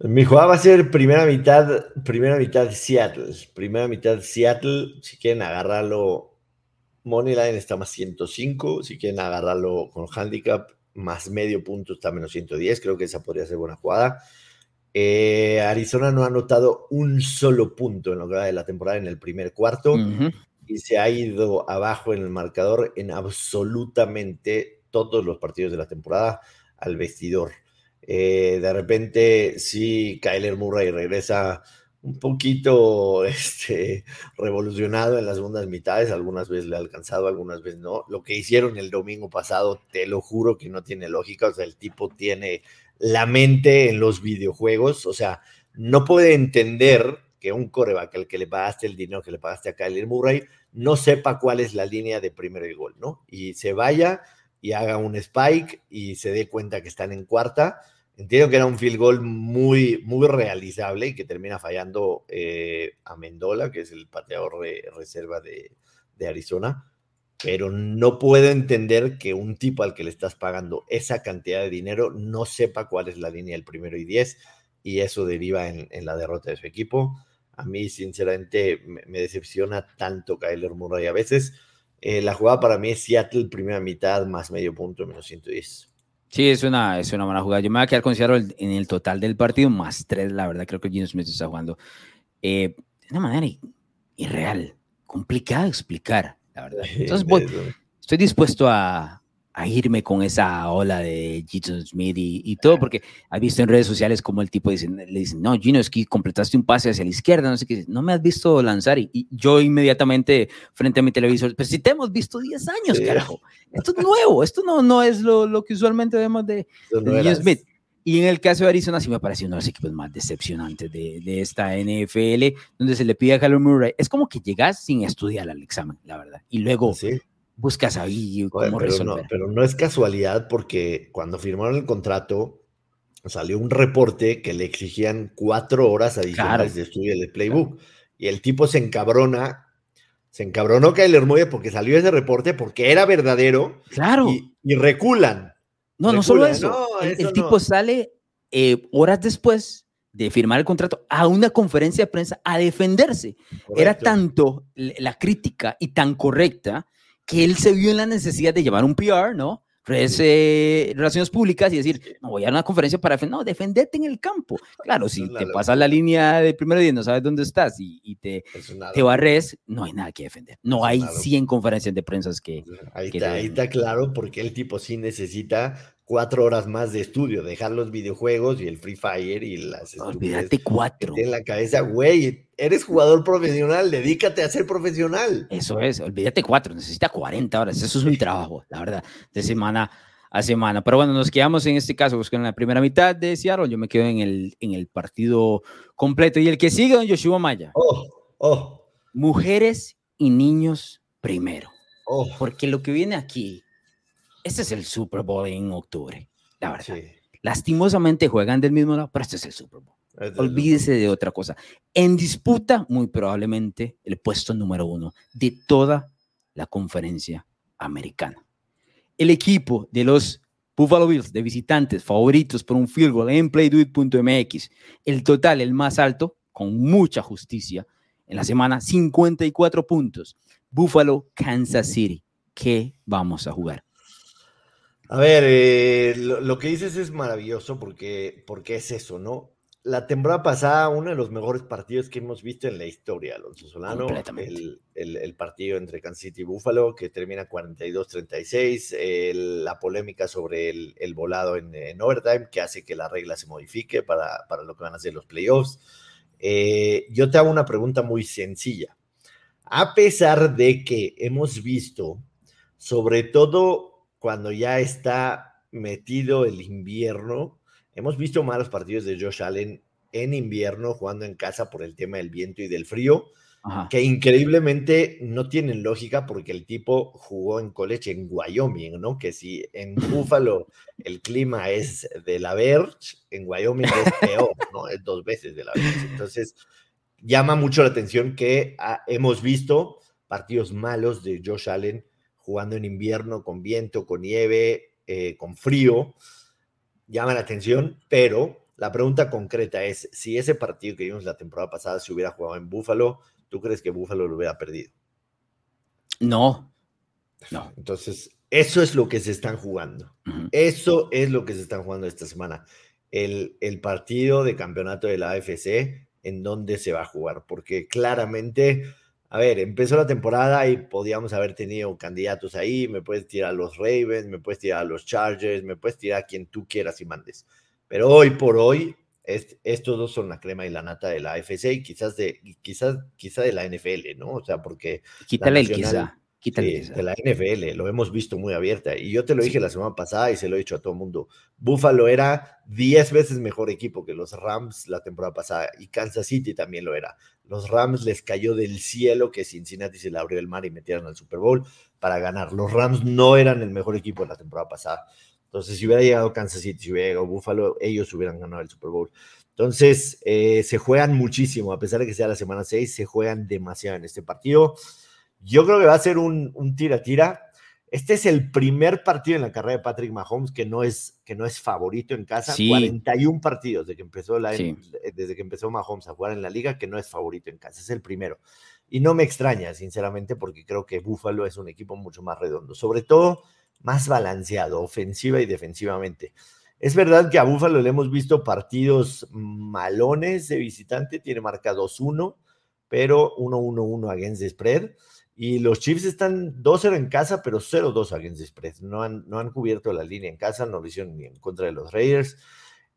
S3: Mi jugada va a ser primera mitad, primera mitad Seattle, primera mitad Seattle, si quieren agarrarlo, Moneyline está más 105, si quieren agarrarlo con handicap, más medio punto está menos 110, creo que esa podría ser buena jugada. Eh, Arizona no ha anotado un solo punto en lo que va de la temporada en el primer cuarto y se ha ido abajo en el marcador en absolutamente todos los partidos de la temporada al vestidor. Eh, de repente, sí, Kyler Murray regresa un poquito este, revolucionado en las segundas mitades, algunas veces le ha alcanzado, algunas veces no. Lo que hicieron el domingo pasado, te lo juro que no tiene lógica, o sea, el tipo tiene la mente en los videojuegos, o sea, no puede entender que un coreback al que le pagaste el dinero que le pagaste a Kyler Murray no sepa cuál es la línea de primero y gol, ¿no? Y se vaya y haga un spike y se dé cuenta que están en cuarta Entiendo que era un field goal muy, muy realizable y que termina fallando eh, a Mendola, que es el pateador reserva de, Arizona, pero no puedo entender que un tipo al que le estás pagando esa cantidad de dinero no sepa cuál es la línea del primero y diez y eso deriva en, la derrota de su equipo. A mí, sinceramente, me, decepciona tanto Kyler Murray a veces. Eh, la jugada para mí es Seattle, primera mitad, más medio punto, menos 110.
S2: Sí, es una, es una buena jugada. Yo me voy a quedar con Seattle en el total del partido, más tres, la verdad, creo que Gino Smith está jugando eh, de una manera irreal, complicada de explicar, la verdad. Entonces, voy, estoy dispuesto a, a irme con esa ola de Gino Smith y, todo, porque has visto en redes sociales como el tipo dice, le dicen, no, Gino, es que completaste un pase hacia la izquierda, no sé qué, no me has visto lanzar. Y, yo inmediatamente frente a mi televisor, pero si te hemos visto 10 años, carajo, esto es nuevo, esto no, no es lo, lo que usualmente vemos de, Gino Smith. Y en el caso de Arizona sí me parece uno de los equipos más decepcionantes de, de esta NFL, donde se le pide a Kyler Murray. Es como que llegas sin estudiar al examen, la verdad. Y luego ¿Sí? Buscas ahí cómo
S3: pero
S2: resolver.
S3: No, pero no es casualidad porque cuando firmaron el contrato salió un reporte que le exigían cuatro horas adicionales de estudio del playbook. Y el tipo se encabrona, se encabronó Kyler Murray porque salió ese reporte porque era verdadero.
S2: Claro.
S3: Y, reculan.
S2: No, no solo eso. el, tipo sale eh, horas después de firmar el contrato a una conferencia de prensa a defenderse. Era tanto la crítica y tan correcta que él se vio en la necesidad de llevar un PR, ¿no? Eh, relaciones públicas y decir, no voy a una conferencia para defender, no, defendete en el campo. Claro, si te pasas la línea de primero día, no sabes dónde estás y, te, te barres, no hay nada que defender. No hay 100 conferencias de prensa que...
S3: Ahí, está, ahí está claro porque el tipo sí necesita cuatro horas más de estudio, dejar los videojuegos y el Free Fire y las...
S2: Olvídate cuatro.
S3: En la cabeza, güey, eres jugador profesional, dedícate a ser profesional.
S2: Eso es, olvídate cuatro, necesita 40 horas, eso es un trabajo, la verdad, de semana a semana. Pero bueno, nos quedamos en este caso pues, en la primera mitad de Seattle, yo me quedo en el, en el partido completo. Y el que sigue, don Yoshua Maya.
S3: Oh, oh.
S2: Mujeres y niños primero. Oh. Porque lo que viene aquí este es el Super Bowl en octubre, la verdad. Lastimosamente juegan del mismo lado, pero este es el Super Bowl. Olvídese de otra cosa. En disputa, muy probablemente, el puesto número uno de toda la conferencia americana. El equipo de los Buffalo Bills de visitantes favoritos por un field goal en playduit.mx, el total, el más alto, con mucha justicia, en la semana, 54 puntos. Buffalo, Kansas City. ¿Qué vamos a jugar?
S3: A ver, eh, lo, que dices es maravilloso porque, porque es eso, ¿no? La temporada pasada, uno de los mejores partidos que hemos visto en la historia, Alonso Solano, el, el, partido entre Kansas City y Buffalo, que termina 42-36, la polémica sobre el, volado en, overtime, que hace que la regla se modifique para, para lo que van a ser los playoffs. Eh, yo te hago una pregunta muy sencilla. A pesar de que hemos visto, sobre todo cuando ya está metido el invierno. Hemos visto malos partidos de Josh Allen en invierno jugando en casa por el tema del viento y del frío, que increíblemente no tienen lógica porque el tipo jugó en college en Wyoming, ¿no? Que si en Buffalo el clima es de la Verge, en Wyoming es peor, ¿no? Es dos veces de la Verge. Entonces, llama mucho la atención que ah, hemos visto partidos malos de Josh Allen jugando en invierno con viento, con nieve, eh, con frío, llama la atención, pero la pregunta concreta es, si ese partido que vimos la temporada pasada se hubiera jugado en Búfalo, ¿tú crees que Búfalo lo hubiera perdido?
S2: No, no.
S3: Entonces, eso es lo que se están jugando. Eso es lo que se están jugando esta semana. El, el partido de campeonato de la AFC, en dónde se va a jugar, porque claramente a ver, empezó la temporada y podíamos haber tenido candidatos ahí, me puedes tirar a los Ravens, me puedes tirar a los Chargers, me puedes tirar a quien tú quieras y mandes. Pero hoy por hoy, estos dos son la crema y la nata de la AFC y quizás de, quizás, quizá de la NFL, ¿no? O sea, porque...
S2: Quítale el quizá. Quítale
S3: de la NFL, lo hemos visto muy abierta. Y yo te lo dije la semana pasada y se lo he dicho a todo el mundo. Buffalo era 10 veces mejor equipo que los Rams la temporada pasada y Kansas City también lo era. Los Rams les cayó del cielo que Cincinnati se le abrió el mar y metieron al Super Bowl para ganar. Los Rams no eran el mejor equipo de la temporada pasada. Entonces, si hubiera llegado Kansas City, si hubiera llegado Buffalo, ellos hubieran ganado el Super Bowl. Entonces, eh, se juegan muchísimo, a pesar de que sea la semana 6, se juegan demasiado en este partido. Yo creo que va a ser un tira-tira. Este es el primer partido en la carrera de Patrick Mahomes que no es, que no es favorito en casa. 41 partidos desde que, empezó la, desde que empezó Mahomes a jugar en la liga que no es favorito en casa. Es el primero. Y no me extraña, sinceramente, porque creo que Buffalo es un equipo mucho más redondo. Sobre todo, más balanceado, ofensiva y defensivamente. Es verdad que a Buffalo le hemos visto partidos malones de visitante, tiene marca 2-1, pero 1-1-1 against the spread. Y los Chiefs están 2-0 en casa, pero 0-2 against the. No han, no han cubierto la línea en casa, no lo hicieron ni en contra de los Raiders,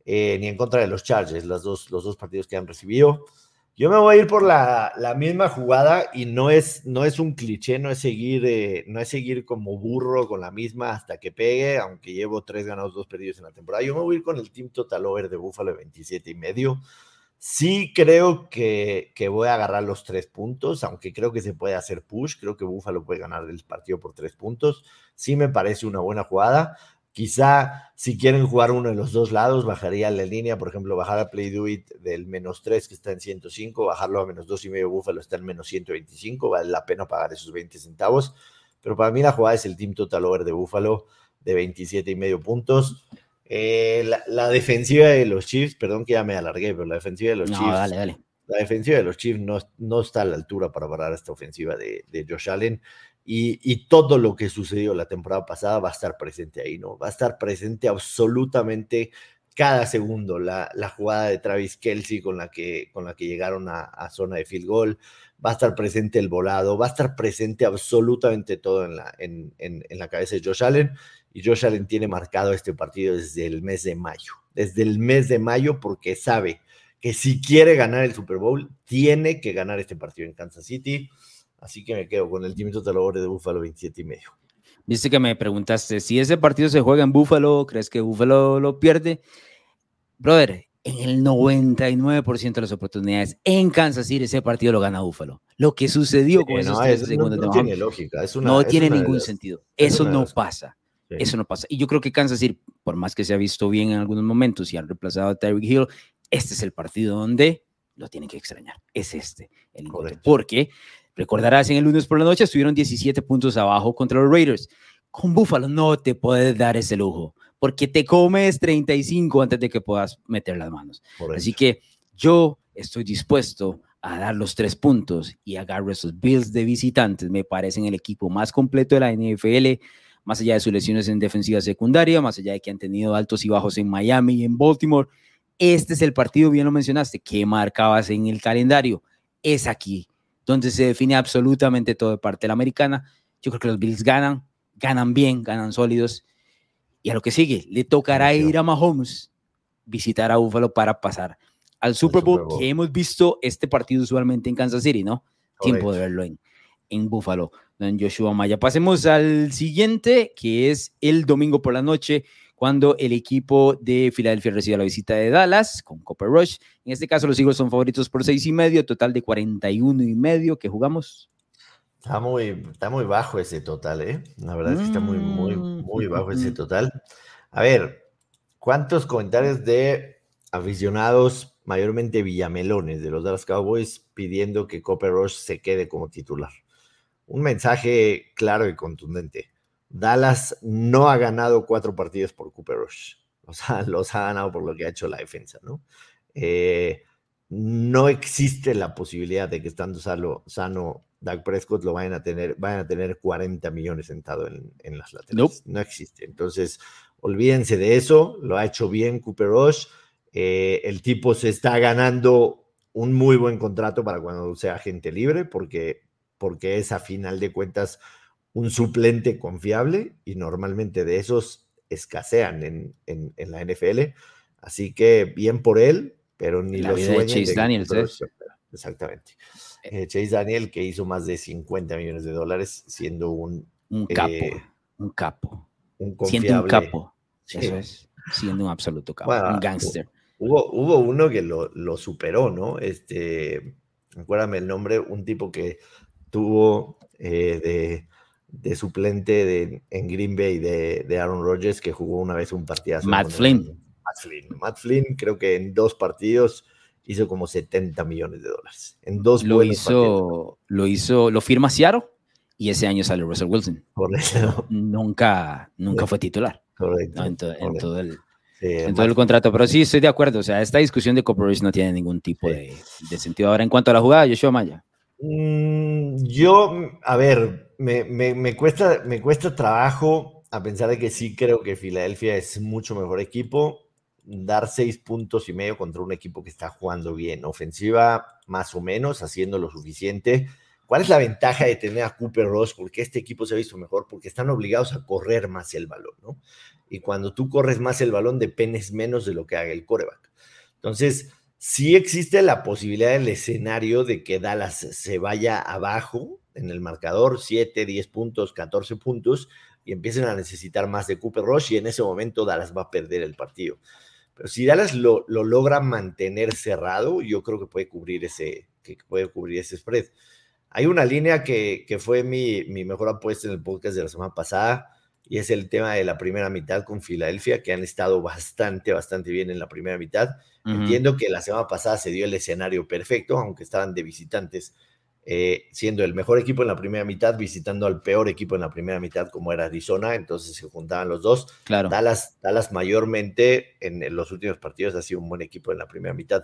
S3: eh, ni en contra de los Chargers, los dos, los dos partidos que han recibido. Yo me voy a ir por la, misma jugada y no es, no es un cliché, no es, seguir, eh, no es seguir como burro con la misma hasta que pegue, aunque llevo tres ganados, dos perdidos en la temporada. Yo me voy a ir con el team total over de Buffalo de 27 y medio. Sí creo que, que, voy a agarrar los tres puntos, aunque creo que se puede hacer push. Creo que Buffalo puede ganar el partido por tres puntos. Sí me parece una buena jugada. Quizá si quieren jugar uno de los dos lados, bajaría la línea, por ejemplo, bajar a Play Do It del menos 3 que está en 105, bajarlo a menos 2 y medio Búfalo está en menos 125, vale la pena pagar esos 20 centavos. Pero para mí la jugada es el Team Total Over de Búfalo de 27 y medio puntos. Eh, la, defensiva de los Chiefs, perdón que ya me alargué, pero la defensiva de los Chiefs.
S2: Dale, dale.
S3: La defensiva de los Chiefs no, no está a la altura para parar esta ofensiva de, de Josh Allen y, todo lo que sucedió la temporada pasada va a estar presente ahí, ¿no? Va a estar presente absolutamente cada segundo. La, jugada de Travis Kelsey con la que, con la que llegaron a, zona de field goal, va a estar presente el volado, va a estar presente absolutamente todo en la, en, la cabeza de Josh Allen. Y Josh Allen tiene marcado este partido desde el mes de mayo, desde el mes de mayo porque sabe que si quiere ganar el Super Bowl, tiene que ganar este partido en Kansas City. Así que me quedo con el Team Total de Búfalo 27 y medio.
S2: Viste que me preguntaste si ese partido se juega en Búfalo, ¿crees que Búfalo lo pierde? Brother, en el 99% de las oportunidades en Kansas City ese partido lo gana Búfalo. Lo que sucedió con esos tres segundos
S3: no, tiene lógica.
S2: no tiene ningún sentido. Eso no pasa. Eso no pasa. Y yo creo que Kansas City, por más que se ha visto bien en algunos momentos y han reemplazado a Tyreek Hill, este es el partido donde lo tienen que extrañar. Es este el encuentro. Porque Recordarás, en el lunes por la noche estuvieron 17 puntos abajo contra los Raiders. Con Buffalo no te puedes dar ese lujo, porque te comes 35 antes de que puedas meter las manos. Así que yo estoy dispuesto a dar los tres puntos y agarro esos Bills de visitantes. Me parecen el equipo más completo de la NFL, más allá de sus lesiones en defensiva secundaria, más allá de que han tenido altos y bajos en Miami y en Baltimore. Este es el partido, bien lo mencionaste, que marcabas en el calendario. Es aquí donde se define absolutamente todo de parte de la americana. Yo creo que los Bills ganan, ganan bien, ganan sólidos. Y a lo que sigue, le tocará ir a Mahomes visitar a Buffalo para pasar al Super Bowl, que hemos visto este partido usualmente en Kansas City, ¿no? Tiempo de verlo en, en Buffalo, en Joshua Maya. Pasemos al siguiente, que es el domingo por la noche, cuando el equipo de Filadelfia recibe la visita de Dallas con Copper Rush. En este caso, los Eagles son favoritos por seis y medio, total de 41 y medio que jugamos.
S3: Está muy, está muy bajo ese total, ¿eh? La verdad es que está muy, muy, muy bajo ese mm. total. A ver, ¿cuántos comentarios de aficionados, mayormente villamelones de los Dallas Cowboys, pidiendo que Copper Rush se quede como titular? Un mensaje claro y contundente. Dallas no ha ganado cuatro partidos por Cooper Rush. O sea, los ha ganado por lo que ha hecho la defensa, ¿no? Eh, no existe la posibilidad de que estando sano, sano Doug Prescott lo vayan a tener, vayan a tener 40 millones sentado en, las laterales. No existe. Entonces, olvídense de eso. Lo ha hecho bien Cooper Rush. Eh, el tipo se está ganando un muy buen contrato para cuando sea gente libre, porque, porque es a final de cuentas un suplente confiable y normalmente de esos escasean en, la NFL. Así que bien por él, pero ni
S2: La
S3: lo
S2: vida de Chase Daniels, ¿eh?
S3: Exactamente. Eh, Chase Daniel, que hizo más de 50 millones de dólares, siendo un,
S2: Un capo,
S3: Eh,
S2: un capo.
S3: un
S2: Siendo un
S3: confiable.
S2: capo.
S3: Sí.
S2: Eso es. Siendo un absoluto capo.
S3: Bueno,
S2: un gangster.
S3: Hubo, hubo uno que lo, lo superó, ¿no? Este, acuérdame el nombre, un tipo que tuvo eh, de, de suplente de, en Green Bay de, de Aaron Rodgers, que jugó una vez un partidazo.
S2: Matt Flynn.
S3: Matt Flynn. Matt Flynn, creo que en dos partidos hizo como 70 millones de dólares. En dos
S2: Lo
S3: buenos partidos.
S2: hizo, lo hizo, lo firma Seattle y ese año sale Russell Wilson.
S3: Correcto,
S2: Nunca, nunca fue titular
S3: correcto.
S2: ¿no? en, to- en
S3: correcto.
S2: todo el,
S3: Sí,
S2: en todo el contrato. Pero sí, estoy de acuerdo. O sea, esta discusión de Corporation no tiene ningún tipo
S3: Sí.
S2: de, de sentido. Ahora, en cuanto a la jugada, Joshua Maya.
S3: Mm, Yo, a ver, me, me- me cuesta, me cuesta trabajo a pensar de que sí creo que Filadelfia es mucho mejor equipo. Dar seis puntos y medio contra un equipo que está jugando bien, ofensiva más o menos, haciendo lo suficiente. ¿Cuál es la ventaja de tener a Cooper Ross? Porque este equipo se ha visto mejor, porque están obligados a correr más el balón, ¿no? Y cuando tú corres más el balón, dependes menos de lo que haga el coreback. Entonces, sí existe la posibilidad del escenario de que Dallas se vaya abajo en el marcador, 7, 10 puntos, 14 puntos, y empiecen a necesitar más de Cooper Rush, y en ese momento Dallas va a perder el partido. Pero si Dallas lo, lo logra mantener cerrado, yo creo que puede cubrir ese, que puede cubrir ese spread. Hay una línea que, que fue mi, mi mejor apuesta en el podcast de la semana pasada, y es el tema de la primera mitad con Filadelfia, que han estado bastante, bastante bien en la primera mitad.
S2: Ujú.
S3: Entiendo que la semana pasada se dio el escenario perfecto, aunque estaban de visitantes, eh, siendo el mejor equipo en la primera mitad, visitando al peor equipo en la primera mitad, como era Arizona, entonces se juntaban los dos.
S2: Claro.
S3: Dallas, Dallas mayormente en, en los últimos partidos ha sido un buen equipo en la primera mitad,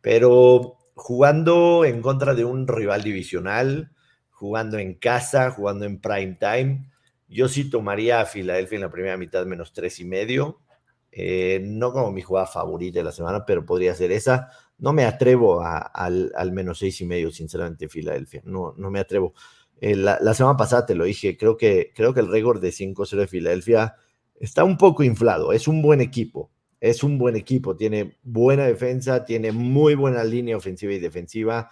S3: pero jugando en contra de un rival divisional, jugando en casa, jugando en prime time, yo sí tomaría a Filadelfia en la primera mitad menos tres y medio. Eh, no como mi jugada favorita de la semana, pero podría ser esa. No me atrevo a- al, al menos seis y medio, sinceramente, Filadelfia. No, no me atrevo. Eh, la, semana pasada te lo dije, creo que, creo que el récord de 5-0 de Filadelfia está un poco inflado. Es un buen equipo. Es un buen equipo. Tiene buena defensa, tiene muy buena línea ofensiva y defensiva.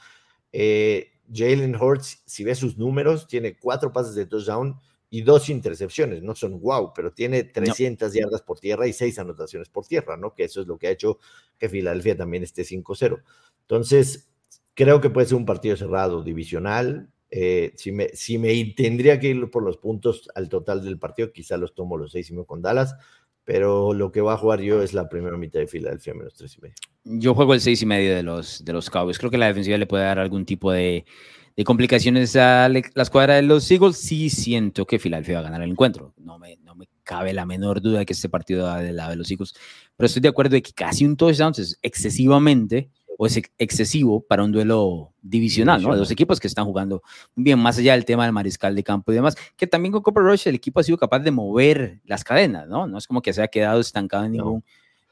S3: Eh, Jalen Hurts, si ves sus números, tiene cuatro pases de touchdown y dos intercepciones. No son wow, pero tiene 300 yardas por tierra y seis anotaciones por tierra, ¿no? Que eso es lo que ha hecho que Filadelfia también esté 5-0. Entonces, creo que puede ser un partido cerrado, divisional. Eh, si, me, si me tendría que ir por los puntos al total del partido, quizá los tomo los seis y medio con Dallas, pero lo que va a jugar yo es la primera mitad de Filadelfia menos tres y medio.
S2: Yo juego el seis y medio de los, de los Cowboys. Creo que la defensiva le puede dar algún tipo de, de complicaciones a la escuadra de los Eagles. Sí siento que Filadelfia va a ganar el encuentro. No me, no me cabe la menor duda de que este partido va del lado de los Eagles. Pero estoy de acuerdo de que casi un touchdown es excesivamente o es ex- excesivo para un duelo divisional, ¿no? De dos equipos que están jugando bien, más allá del tema del mariscal de campo y demás, que también con Cooper Rush el equipo ha sido capaz de mover las cadenas, ¿no? No es como que se ha quedado estancado en
S3: No.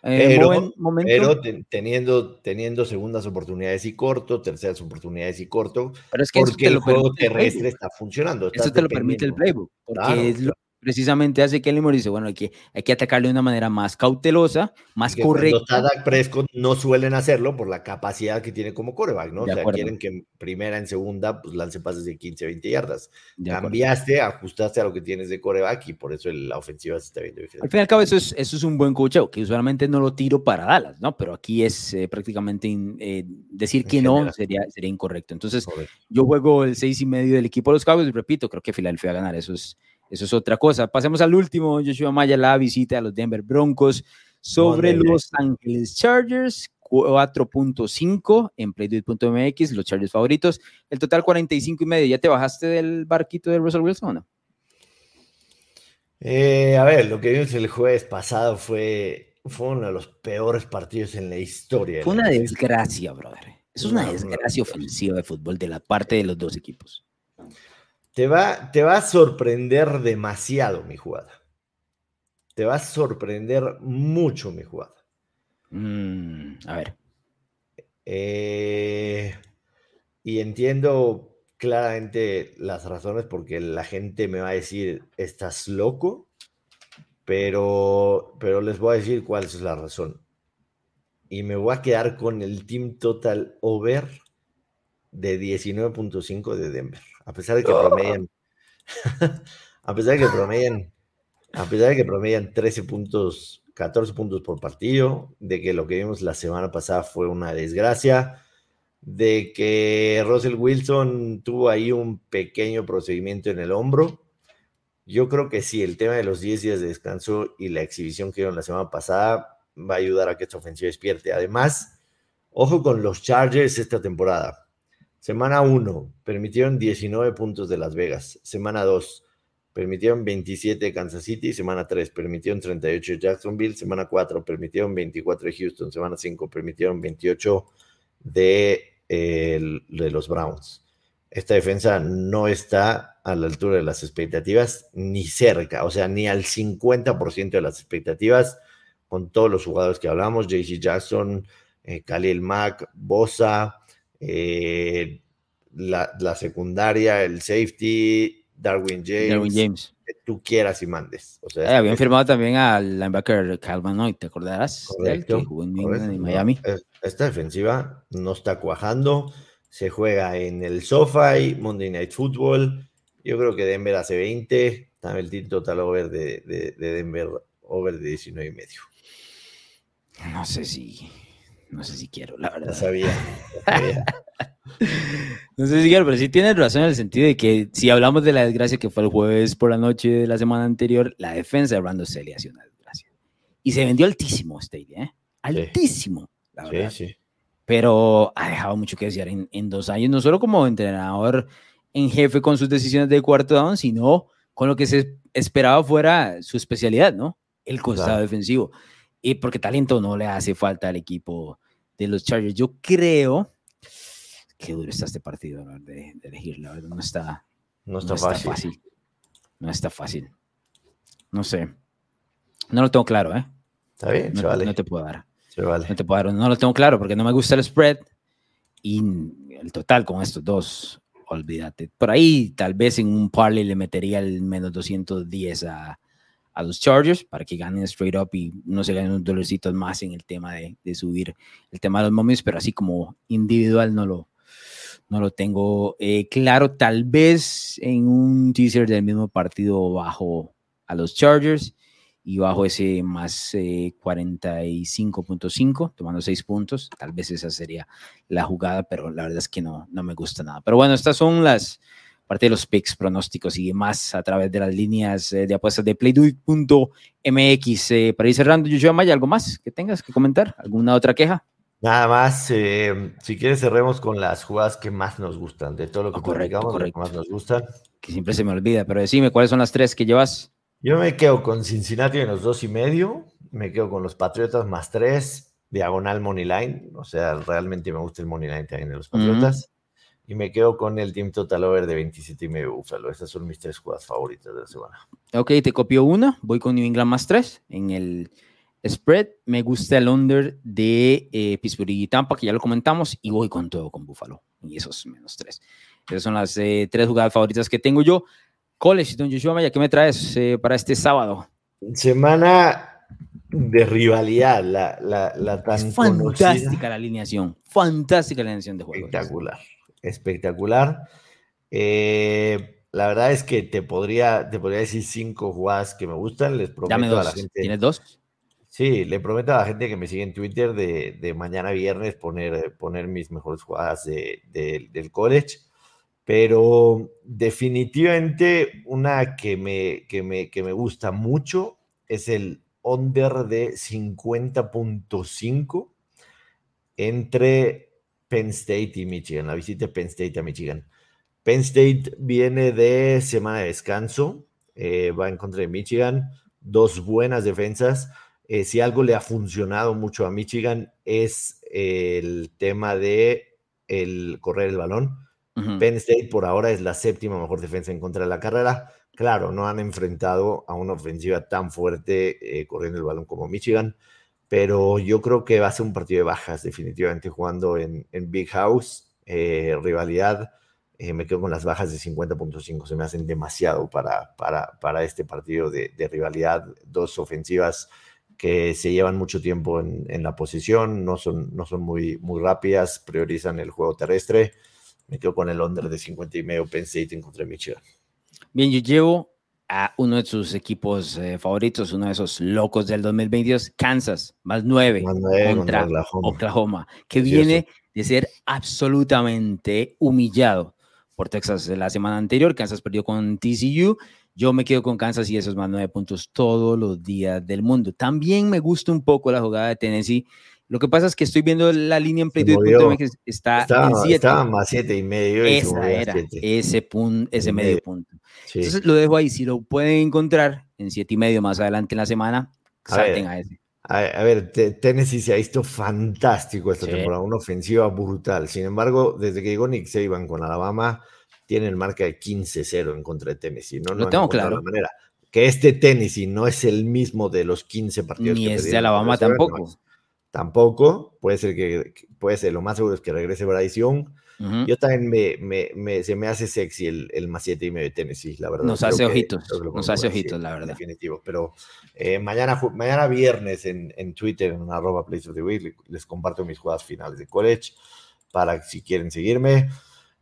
S2: Eh,
S3: Pero-
S2: momen- momento.
S3: Pero ten- teniendo, teniendo segundas oportunidades y corto, terceras oportunidades y corto,
S2: Pero es que eso
S3: porque
S2: te
S3: el juego
S2: el
S3: terrestre está funcionando.
S2: Eso te lo permite el playbook, porque
S3: Claro,
S2: es lo precisamente hace que el dice, bueno, hay que, hay que atacarle de una manera más cautelosa, más
S3: que
S2: correcta.
S3: Dak Prescott no suelen hacerlo por la capacidad que tiene como coreback, ¿no?
S2: De
S3: o sea,
S2: acuerdo.
S3: quieren que en primera, en segunda, pues lance pases de 15, 20 yardas.
S2: De acuerdo.
S3: Cambiaste, ajustaste a lo que tienes de coreback y por eso la ofensiva se está viendo
S2: Al
S3: diferente.
S2: fin y al cabo, eso es, eso es un buen cocheo, que usualmente no lo tiro para Dallas, ¿no? Pero aquí es eh, prácticamente in- eh, decir
S3: En
S2: que no sería, sería incorrecto. Entonces,
S3: Correcto.
S2: yo juego el seis y medio del equipo de los Cowboys y repito, creo que Filadelfia va a ganar. Eso es, eso es otra cosa. Pasemos al último, Joshua Maya, la visita a los Denver Broncos sobre. Los Angeles Chargers. 4.5 en playduit.mx, los Chargers favoritos. El total 45 y medio. ¿Ya te bajaste del barquito de Russell Wilson o no?
S3: Eh, a ver, lo que vimos el jueves pasado fue, fue uno de los peores partidos en la historia.
S2: Fue una desgracia, brother. Eso es una desgracia. ofensiva de fútbol de la parte de los dos equipos.
S3: Te va, te va a sorprender demasiado mi jugada. Te va a sorprender mucho mi jugada.
S2: Mm, a ver.
S3: Eh, y entiendo claramente las razones porque la gente me va a decir, estás loco, pero, pero les voy a decir cuál es la razón. y me voy a quedar con el team total over de 19.5 de Denver. A pesar de que promedian, a pesar de que promedian, a pesar de que promedian 13 puntos, 14 puntos por partido, de que lo que vimos la semana pasada fue una desgracia, de que Russell Wilson tuvo ahí un pequeño procedimiento en el hombro. Yo creo que sí, el tema de los 10 días de descanso y la exhibición que dieron la semana pasada va a ayudar a que esta ofensiva despierte. Además, ojo con los Chargers esta temporada. Semana 1, permitieron 19 puntos de Las Vegas. Semana 2, permitieron 27 de Kansas City. Semana 3, permitieron 38 de Jacksonville. Semana 4, permitieron 24 de Houston. Semana 5, permitieron 28 de, de los Browns. Esta defensa no está a la altura de las expectativas, ni cerca, o sea, ni al 50% de las expectativas con todos los jugadores que hablamos, JC Jackson, eh, Khalil Mack, Bosa, eh, la, secundaria, el safety, Darwin James.
S2: Darwin James.
S3: Que tú quieras y mandes. O sea,
S2: eh, habían firmado también al linebacker Calvin Hoy, ¿te acordarás?
S3: Correcto,
S2: que jugó en, Miami.
S3: esta defensiva no está cuajando. Se juega en el SoFi, Monday Night Football. Yo creo que Denver hace 20. También el total over de, de, de Denver over de 19 y medio.
S2: No sé si. No sé si quiero, la verdad.
S3: sabía.
S2: no sé si quiero, pero sí tienes razón en el sentido de que si hablamos de la desgracia que fue el jueves por la noche de la semana anterior, la defensa de Brando Celia ha una desgracia. Y se vendió altísimo este ¿eh? Altísimo, la verdad. Sí, sí. Pero ha dejado mucho que desear en, en, dos años, no solo como entrenador en jefe con sus decisiones de cuarto down, sino con lo que se esperaba fuera su especialidad, ¿no? El costado defensivo y porque talento no le hace falta al equipo de los Chargers. Yo creo que duro está este partido de, elegir, la verdad, no está,
S3: no está, fácil.
S2: No está fácil. No sé. No lo tengo claro, ¿eh?
S3: Está bien,
S2: no,
S3: vale.
S2: no te puedo dar.
S3: vale.
S2: No te puedo dar. No lo tengo claro porque no me gusta el spread y el total con estos dos, olvídate. Por ahí, tal vez en un parlay le metería el menos 210 a, a los Chargers para que ganen straight up y no se ganen unos dolorcitos más en el tema de, de, subir el tema de los momentos, pero así como individual no lo, no lo tengo eh, claro. Tal vez en un teaser del mismo partido bajo a los Chargers y bajo ese más 45.5, eh, tomando 6 puntos. Tal vez esa sería la jugada, pero la verdad es que no, no me gusta nada. Pero bueno, estas son las parte de los picks, pronósticos y demás a través de las líneas eh, de apuestas de playduit.mx. Eh, para ir cerrando, Joshua Maya, ¿algo más que tengas que comentar? ¿Alguna otra queja?
S3: Nada más, eh, si quieres cerremos con las jugadas que más nos gustan, de todo lo que oh, correcto, que más nos gustan.
S2: Que siempre se me olvida, pero decime, ¿cuáles son las tres que llevas?
S3: Yo me quedo con Cincinnati en los dos y medio, me quedo con los Patriotas más tres, diagonal money line, o sea, realmente me gusta el money line también de los Patriotas y me quedo con el Team Total Over de 27 y medio Búfalo. Esas son mis tres jugadas favoritas de la semana.
S2: Ok, te copio una. Voy con New England más tres en el spread. Me gusta el under de eh, Pittsburgh y Tampa, que ya lo comentamos, y voy con todo con Búfalo. Y esos menos tres. Esas son las eh, tres jugadas favoritas que tengo yo. College, don Joshua Maya, ¿qué me traes eh, para este sábado?
S3: Semana de rivalidad, la, la, la tan
S2: es fantástica la alineación, fantástica la alineación de juego.
S3: Espectacular espectacular. Eh, la verdad es que te podría, te podría decir cinco jugadas que me gustan. Les prometo a la gente.
S2: ¿Tienes dos?
S3: Sí, le prometo a la gente que me sigue en Twitter de, mañana viernes poner, poner mis mejores jugadas del college. Pero definitivamente una que me, que me, que me gusta mucho es el under de 50.5 entre Penn State y Michigan, la visita de Penn State a Michigan. Penn State viene de semana de descanso, eh, va en contra de Michigan, dos buenas defensas. Eh, si algo le ha funcionado mucho a Michigan es el tema de el correr el balón. Penn State por ahora es la séptima mejor defensa en contra de la carrera. Claro, no han enfrentado a una ofensiva tan fuerte eh, corriendo el balón como Michigan pero yo creo que va a ser un partido de bajas, definitivamente, jugando en, Big House, eh, rivalidad. Eh, me quedo con las bajas de 50.5, se me hacen demasiado para, para, para este partido de, rivalidad. Dos ofensivas que se llevan mucho tiempo en, la posición, no son, no son muy, muy rápidas, priorizan el juego terrestre. Me quedo con el under de 50 y medio Penn State en contra Michigan.
S2: Bien, yo llevo a uno de sus equipos eh, favoritos, uno de esos locos del 2022, Kansas, más 9 contra, Oklahoma. Oklahoma, que viene de ser absolutamente humillado por Texas la semana anterior. Kansas perdió con TCU yo me quedo con Kansas y esos más nueve puntos todos los días del mundo. También me gusta un poco la jugada de Tennessee. Lo que pasa es que estoy viendo la línea en que está
S3: estaba, en siete. Estaba más siete y medio.
S2: Esa era, ese, punto, ese medio, punto. Entonces lo dejo ahí. Si lo pueden encontrar en siete y medio más adelante en la semana, salten a, ese.
S3: A, ver, Tennessee se ha visto fantástico esta temporada, una ofensiva brutal. Sin embargo, desde que llegó Nick Saban con Alabama, tienen marca de 15-0 en contra de Tennessee. No,
S2: no tengo claro.
S3: manera. Que este Tennessee no es el mismo de los 15 partidos.
S2: Ni es de Alabama tampoco.
S3: Tampoco. Puede ser que, puede ser, lo más seguro es que regrese Bryce Young. Yo también me, me, se me hace sexy el, el más 7 y medio de Tennessee, la verdad.
S2: Nos hace ojitos, nos hace ojitos, la verdad.
S3: Definitivo, pero eh, mañana, mañana viernes en, en Twitter, en arroba Place of the Week, les comparto mis jugadas finales de college para si quieren seguirme.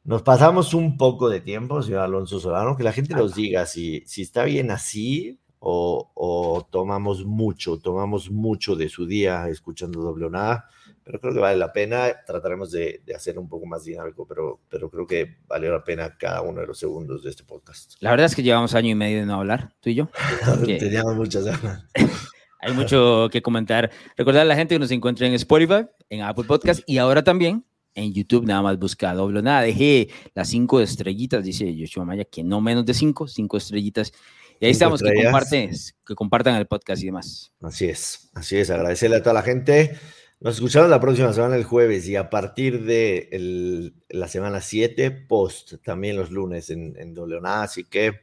S3: Nos pasamos un poco de tiempo, señor Alonso Solano, que la gente nos diga si, si está bien así o, tomamos mucho, tomamos mucho de su día escuchando doble nada, pero creo que vale la pena. Trataremos de, de, hacer un poco más dinámico, pero, pero creo que valió la pena cada uno de los segundos de este podcast.
S2: La verdad es que llevamos año y medio de no hablar, tú y yo.
S3: Teníamos muchas ganas.
S2: Hay mucho que comentar. Recordar a la gente que nos encuentra en Spotify, en Apple Podcast y ahora también en YouTube nada más busca doble nada. Dejé las cinco estrellitas, dice Yoshua Maya, que no menos de cinco, cinco estrellitas. Y ahí estamos, que, comparten, que compartan el podcast y demás.
S3: Así es, así es. Agradecerle a toda la gente. Nos escuchamos la próxima semana el jueves y a partir de la semana 7, post también los lunes en, en. Así que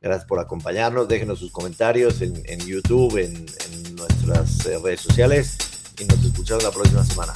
S3: gracias por acompañarnos. Déjenos sus comentarios en, en YouTube, en, en nuestras redes sociales y nos escuchamos la próxima semana.